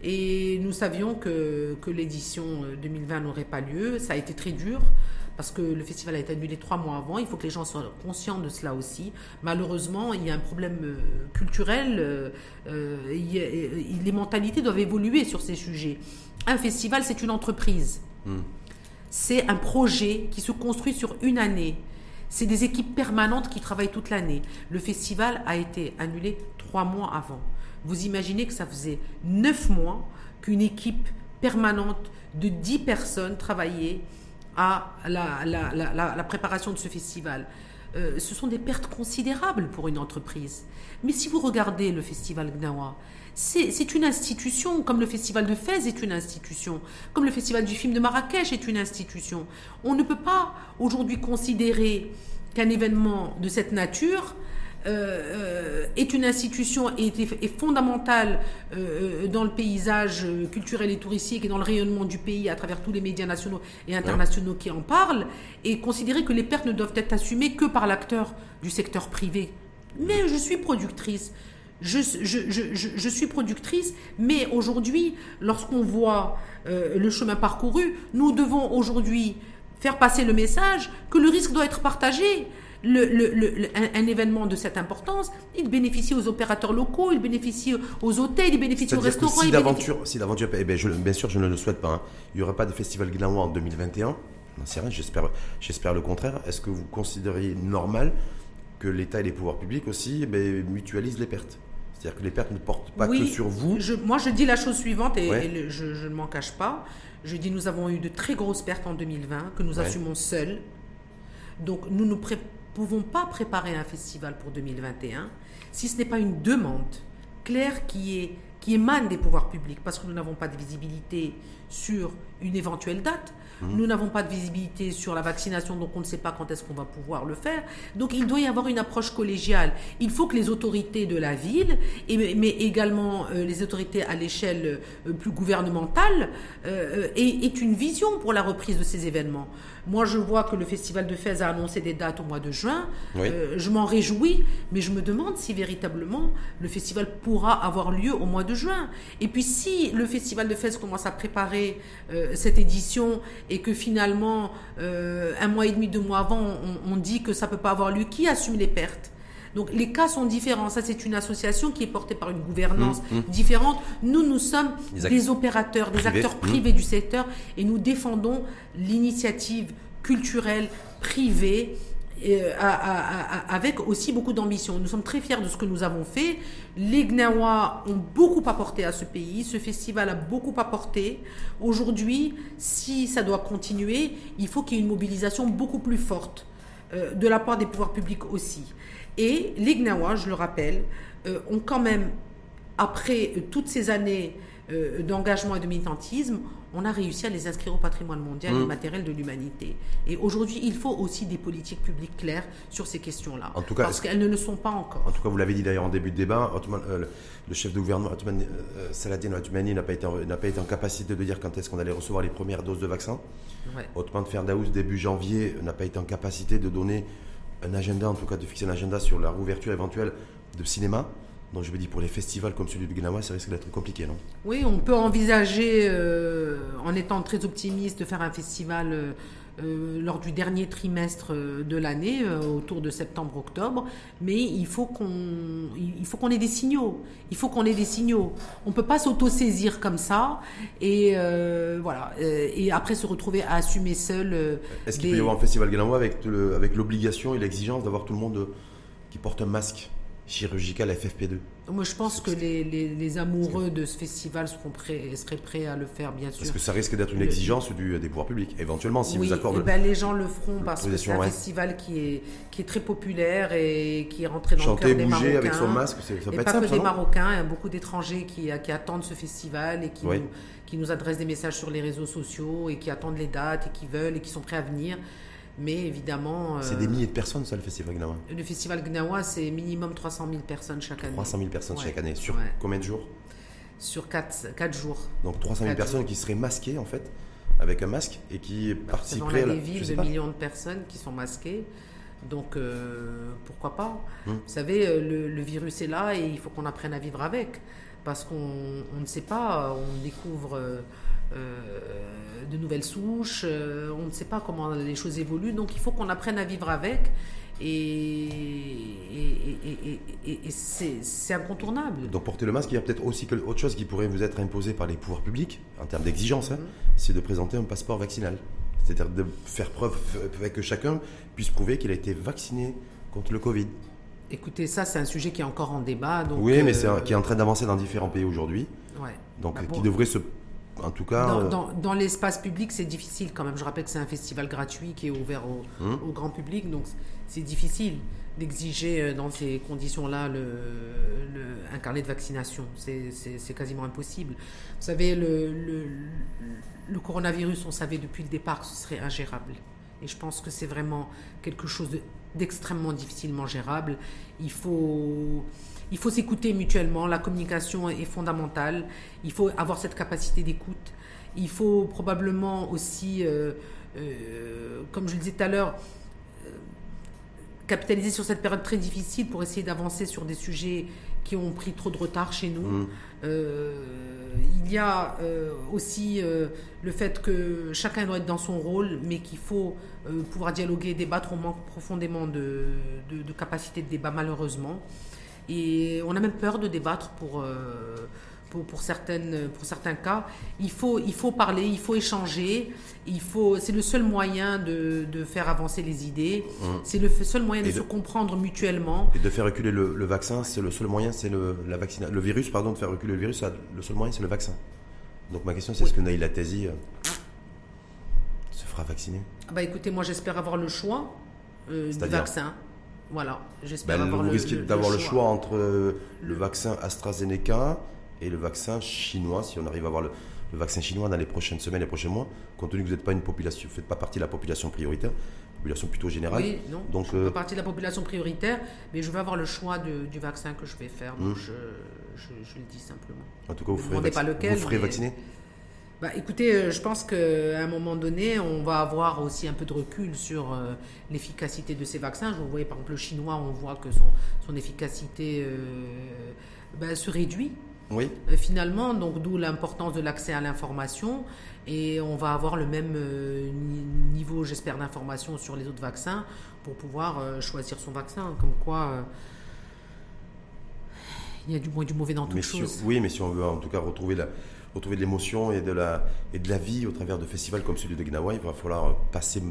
Et nous savions que, que l'édition 2020 euh, n'aurait pas lieu. Ça a été très dur parce que le festival a été annulé trois mois avant. Il faut que les gens soient conscients de cela aussi. Malheureusement, il y a un problème euh, culturel. Euh, euh, les mentalités doivent évoluer sur ces sujets. Un festival, c'est une entreprise. Hmm. C'est un projet qui se construit sur une année. C'est des équipes permanentes qui travaillent toute l'année. Le festival a été annulé trois mois avant. Vous imaginez que ça faisait neuf mois qu'une équipe permanente de dix personnes travaillait à la, préparation de ce festival. Euh, ce sont des pertes considérables pour une entreprise. Mais si vous regardez le festival Gnawa, c'est une institution, comme le festival de Fès est une institution, comme le festival du film de Marrakech est une institution. On ne peut pas aujourd'hui considérer qu'un événement de cette nature euh, euh, est une institution et est, fondamentale euh, dans le paysage culturel et touristique et dans le rayonnement du pays à travers tous les médias nationaux et internationaux qui en parlent, et considérer que les pertes ne doivent être assumées que par l'acteur du secteur privé. Mais je suis productrice. Je, je, suis productrice, mais aujourd'hui, lorsqu'on voit le chemin parcouru, nous devons aujourd'hui faire passer le message que le risque doit être partagé le, un, événement de cette importance, il bénéficie aux opérateurs locaux, il bénéficie aux hôtels, il bénéficie aux restaurants.
si d'aventure, si d'aventure, eh ben, bien sûr, je ne le souhaite pas. Hein. Il n'y aurait pas de festival Glanois en 2021. C'est rien, j'espère, j'espère le contraire. Est-ce que vous considériez normal que l'État et les pouvoirs publics aussi eh ben, mutualisent les pertes? C'est-à-dire que les pertes ne portent pas que sur vous?
moi, je dis la chose suivante et, je, ne m'en cache pas. Je dis nous avons eu de très grosses pertes en 2020 que nous assumons seuls. Donc nous nous préparons pouvons pas préparer un festival pour 2021 si ce n'est pas une demande claire qui, est, qui émane des pouvoirs publics, parce que nous n'avons pas de visibilité sur une éventuelle date. Mhm. Nous n'avons pas de visibilité sur la vaccination, donc on ne sait pas quand est-ce qu'on va pouvoir le faire. Donc il doit y avoir une approche collégiale. Il faut que les autorités de la ville, et, mais également euh, les autorités à l'échelle euh, plus gouvernementale, euh, aient, aient, une vision pour la reprise de ces événements. Moi, je vois que le Festival de Fès a annoncé des dates au mois de juin. je m'en réjouis, mais je me demande si véritablement le festival pourra avoir lieu au mois de juin. Et puis si le Festival de Fès commence à préparer cette édition et que finalement, euh, un mois et demi, deux mois avant, on, dit que ça ne peut pas avoir lieu, qui assume les pertes? Donc les cas sont différents. Ça, c'est une association qui est portée par une gouvernance mmh, mmh. différente. Nous, nous sommes des opérateurs, des acteurs mmh. privés du secteur et nous défendons l'initiative culturelle privée euh, avec aussi beaucoup d'ambition. Nous sommes très fiers de ce que nous avons fait. Les Gnawa ont beaucoup apporté à ce pays. Ce festival a beaucoup apporté. Aujourd'hui, si ça doit continuer, il faut qu'il y ait une mobilisation beaucoup plus forte euh, de la part des pouvoirs publics aussi. Et les Gnawa, je le rappelle, euh, ont quand même, après toutes ces années d'engagement et de militantisme, on a réussi à les inscrire au patrimoine mondial mmh. immatériel de l'humanité. Et aujourd'hui, il faut aussi des politiques publiques claires sur ces questions-là. En tout cas, parce qu'elles ne le sont pas encore.
En tout cas, vous l'avez dit d'ailleurs en début de débat, euh, le chef de gouvernement, euh, Saladin n'a pas, été, pas été en capacité de dire quand est-ce qu'on allait recevoir les premières doses de vaccin. Ouais. Otman Ferdaouz, début janvier, n'a pas été en capacité de donner un agenda, en tout cas de fixer un agenda sur la rouverture éventuelle de cinéma. Donc je me dis pour les festivals comme celui de Gnawa, ça risque d'être compliqué, non?
Oui, on peut envisager, euh, en étant très optimiste, de faire un festival euh, euh, lors du dernier trimestre de l'année, autour de septembre-octobre. Mais il faut qu'on, il faut qu'on ait des signaux. Il faut qu'on ait des signaux. On peut pas s'auto-saisir comme ça et voilà. et après se retrouver à assumer seul.
Est-ce qu'il peut y avoir un festival Gnawa avec avec l'obligation et l'exigence d'avoir tout le monde qui porte un masque? Chirurgical FFP2
moi, je pense que les, les, amoureux de ce festival seront prêts, seraient prêts à le faire, bien sûr.
Parce que ça risque d'être une exigence du, des pouvoirs publics, éventuellement, si vous accordez.
Eh ben, les gens le feront parce que c'est un festival qui est, qui est très populaire et qui est rentré dans le cœur des
Marocains. avec son masque, ça
peut
et
pas
que
des Marocains, il y a beaucoup d'étrangers qui, qui, attendent ce festival et qui, nous, qui nous adressent des messages sur les réseaux sociaux et qui attendent les dates et qui veulent et qui sont prêts à venir. Mais évidemment.
c'est des euh, milliers de personnes, ça, le festival Gnawa
Le festival Gnawa, c'est minimum 300 000 personnes chaque année.
300 000 personnes chaque année. Sur combien de jours
Sur 4, 4, jours.
Donc 300 000 personnes qui seraient masquées, en fait, avec un masque et qui bah, participeraient
à la. des villes de millions de personnes qui sont masquées. Donc euh, pourquoi pas? Hum. Vous savez, euh, le, le, virus est là et il faut qu'on apprenne à vivre avec. Parce qu'on ne sait pas, on découvre. Euh, de nouvelles souches, euh, on ne sait pas comment les choses évoluent, donc il faut qu'on apprenne à vivre avec. Et, et, c'est incontournable.
Donc porter le masque, il y a peut-être aussi autre chose qui pourrait vous être imposée par les pouvoirs publics, en termes d'exigence, hein, mhm. c'est de présenter un passeport vaccinal. C'est-à-dire de faire preuve que chacun puisse prouver qu'il a été vacciné contre le Covid.
Écoutez, ça c'est un sujet qui est encore en débat. Donc
oui, mais c'est euh, qui est en train d'avancer dans différents pays aujourd'hui.
Ouais.
Donc bah qui devrait se en tout cas.
Euh, dans, l'espace public, c'est difficile quand même. Je rappelle que c'est un festival gratuit qui est ouvert au, hum. grand public, donc c'est difficile d'exiger euh, dans ces conditions-là le, un carnet de vaccination. C'est quasiment impossible. Vous savez, le, le, coronavirus, on savait depuis le départ que ce serait ingérable. Et je pense que c'est vraiment quelque chose d'extrêmement difficilement gérable. Il faut il faut s'écouter mutuellement, la communication est fondamentale, il faut avoir cette capacité d'écoute, il faut probablement aussi, euh, euh, comme je le disais tout à l'heure, euh, capitaliser sur cette période très difficile pour essayer d'avancer sur des sujets qui ont pris trop de retard chez nous. Mmh. il y a aussi le fait que chacun doit être dans son rôle, mais qu'il faut pouvoir dialoguer, débattre. On manque profondément de, de capacité de débat, malheureusement. Et on a même peur de débattre pour, euh, pour, pour, certaines, pour certains cas. Il faut, il faut parler, il faut échanger. Il faut, c'est le seul moyen de, de, faire avancer les idées. Mmh. C'est le seul moyen de, se comprendre mutuellement.
Et de faire reculer le, vaccin, c'est le seul moyen, c'est le, la vaccine, le virus, pardon, de faire reculer le virus, le seul moyen, c'est le vaccin. Donc ma question, c'est est-ce que Naïla Tazi euh, se fera vacciner
bah Écoutez, moi j'espère avoir le choix euh, du vaccin. Voilà, j'espère
ben,
avoir
vous risquez d'avoir le, choix entre euh, le vaccin AstraZeneca et le vaccin chinois, si on arrive à avoir le, vaccin chinois dans les prochaines semaines, les prochains mois, compte tenu que vous n'êtes pas une population, faites pas partie de la population prioritaire, population plutôt générale.
Oui, non, donc, je fais euh, pas partie de la population prioritaire, mais je veux avoir le choix du vaccin que je vais faire, donc hmm. je, je, le dis simplement.
En tout cas, vous ferez, pas lequel, vous ferez vacciner
bah, écoutez, euh, je pense qu'à un moment donné, on va avoir aussi un peu de recul sur euh, l'efficacité de ces vaccins. Vous voyez, par exemple, le chinois, on voit que son, son efficacité euh, bah, se réduit.
Oui.
finalement, donc d'où l'importance de l'accès à l'information. Et on va avoir le même niveau, j'espère, d'information sur les autres vaccins pour pouvoir choisir son vaccin. Comme quoi il y a du bon et du mauvais dans toutes choses.
oui, mais si on veut en tout cas retrouver la, retrouver de l'émotion et, de la, et de la vie au travers de festivals comme celui de Gnawa, il va falloir passer,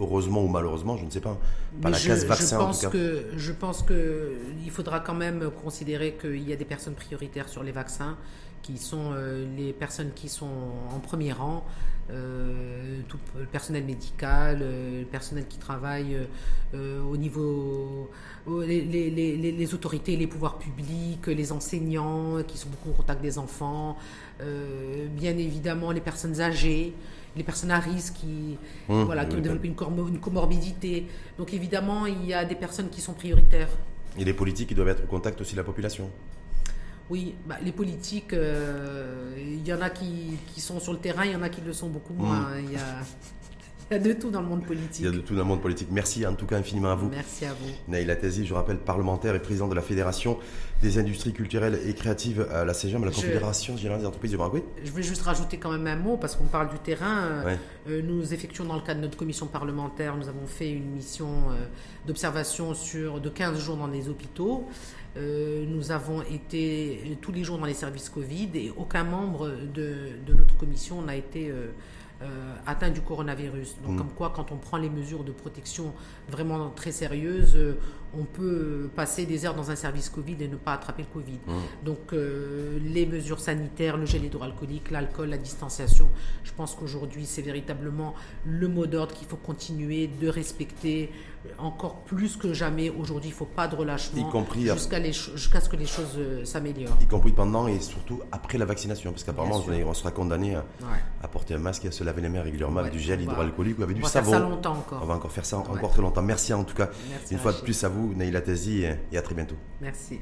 heureusement ou malheureusement, je ne sais pas, par la case vaccin
je pense
en tout cas.
Que, je pense qu'il faudra quand même considérer qu'il y a des personnes prioritaires sur les vaccins, qui sont euh, les personnes qui sont en premier rang, euh, tout le personnel médical, euh, le personnel qui travaille au niveau, les, les, les, les, autorités, les pouvoirs publics, les enseignants qui sont beaucoup en contact des enfants, bien évidemment les personnes âgées, les personnes à risque qui, mmh, voilà, qui ont développé une, une comorbidité. Donc évidemment, il y a des personnes qui sont prioritaires.
Et les politiques qui doivent être au contact aussi de la population.
Oui, bah, les politiques, euh, il y en a qui, qui, sont sur le terrain, il y en a qui le sont beaucoup moins. Mm. Il, y a, de tout dans le monde politique.
Il y a de tout dans le monde politique. Merci en tout cas infiniment à vous.
Merci à vous.
Naïla Tazi, je rappelle, parlementaire et président de la Fédération des industries culturelles et créatives à la CGM, la Confédération générale des entreprises du Paraguay.
Je vais juste rajouter quand même un mot, parce qu'on parle du terrain. Euh, nous effectuons dans le cadre de notre commission parlementaire, nous avons fait une mission euh, d'observation sur de 15 jours dans les hôpitaux. Euh, nous avons été tous les jours dans les services Covid et aucun membre de, notre commission n'a été euh, atteints du coronavirus. Donc, mm. comme quoi, quand on prend les mesures de protection vraiment très sérieuses, euh, on peut passer des heures dans un service Covid et ne pas attraper le Covid. Mm. Donc, euh, les mesures sanitaires, le gel hydroalcoolique, l'alcool, la distanciation, je pense qu'aujourd'hui, c'est véritablement le mot d'ordre qu'il faut continuer de respecter encore plus que jamais. Aujourd'hui, il ne faut pas de relâchement jusqu'à jusqu'à ce que les choses s'améliorent.
Y compris pendant et surtout après la vaccination, parce qu'apparemment, on sera condamné à, porter un masque et à se laver les mains régulièrement avec du gel hydroalcoolique ou avec du savon.
On va faire ça longtemps encore.
On va encore faire ça encore très longtemps. Merci en tout cas une fois de plus à vous, vous, Naila Tazi, et à très bientôt.
Merci.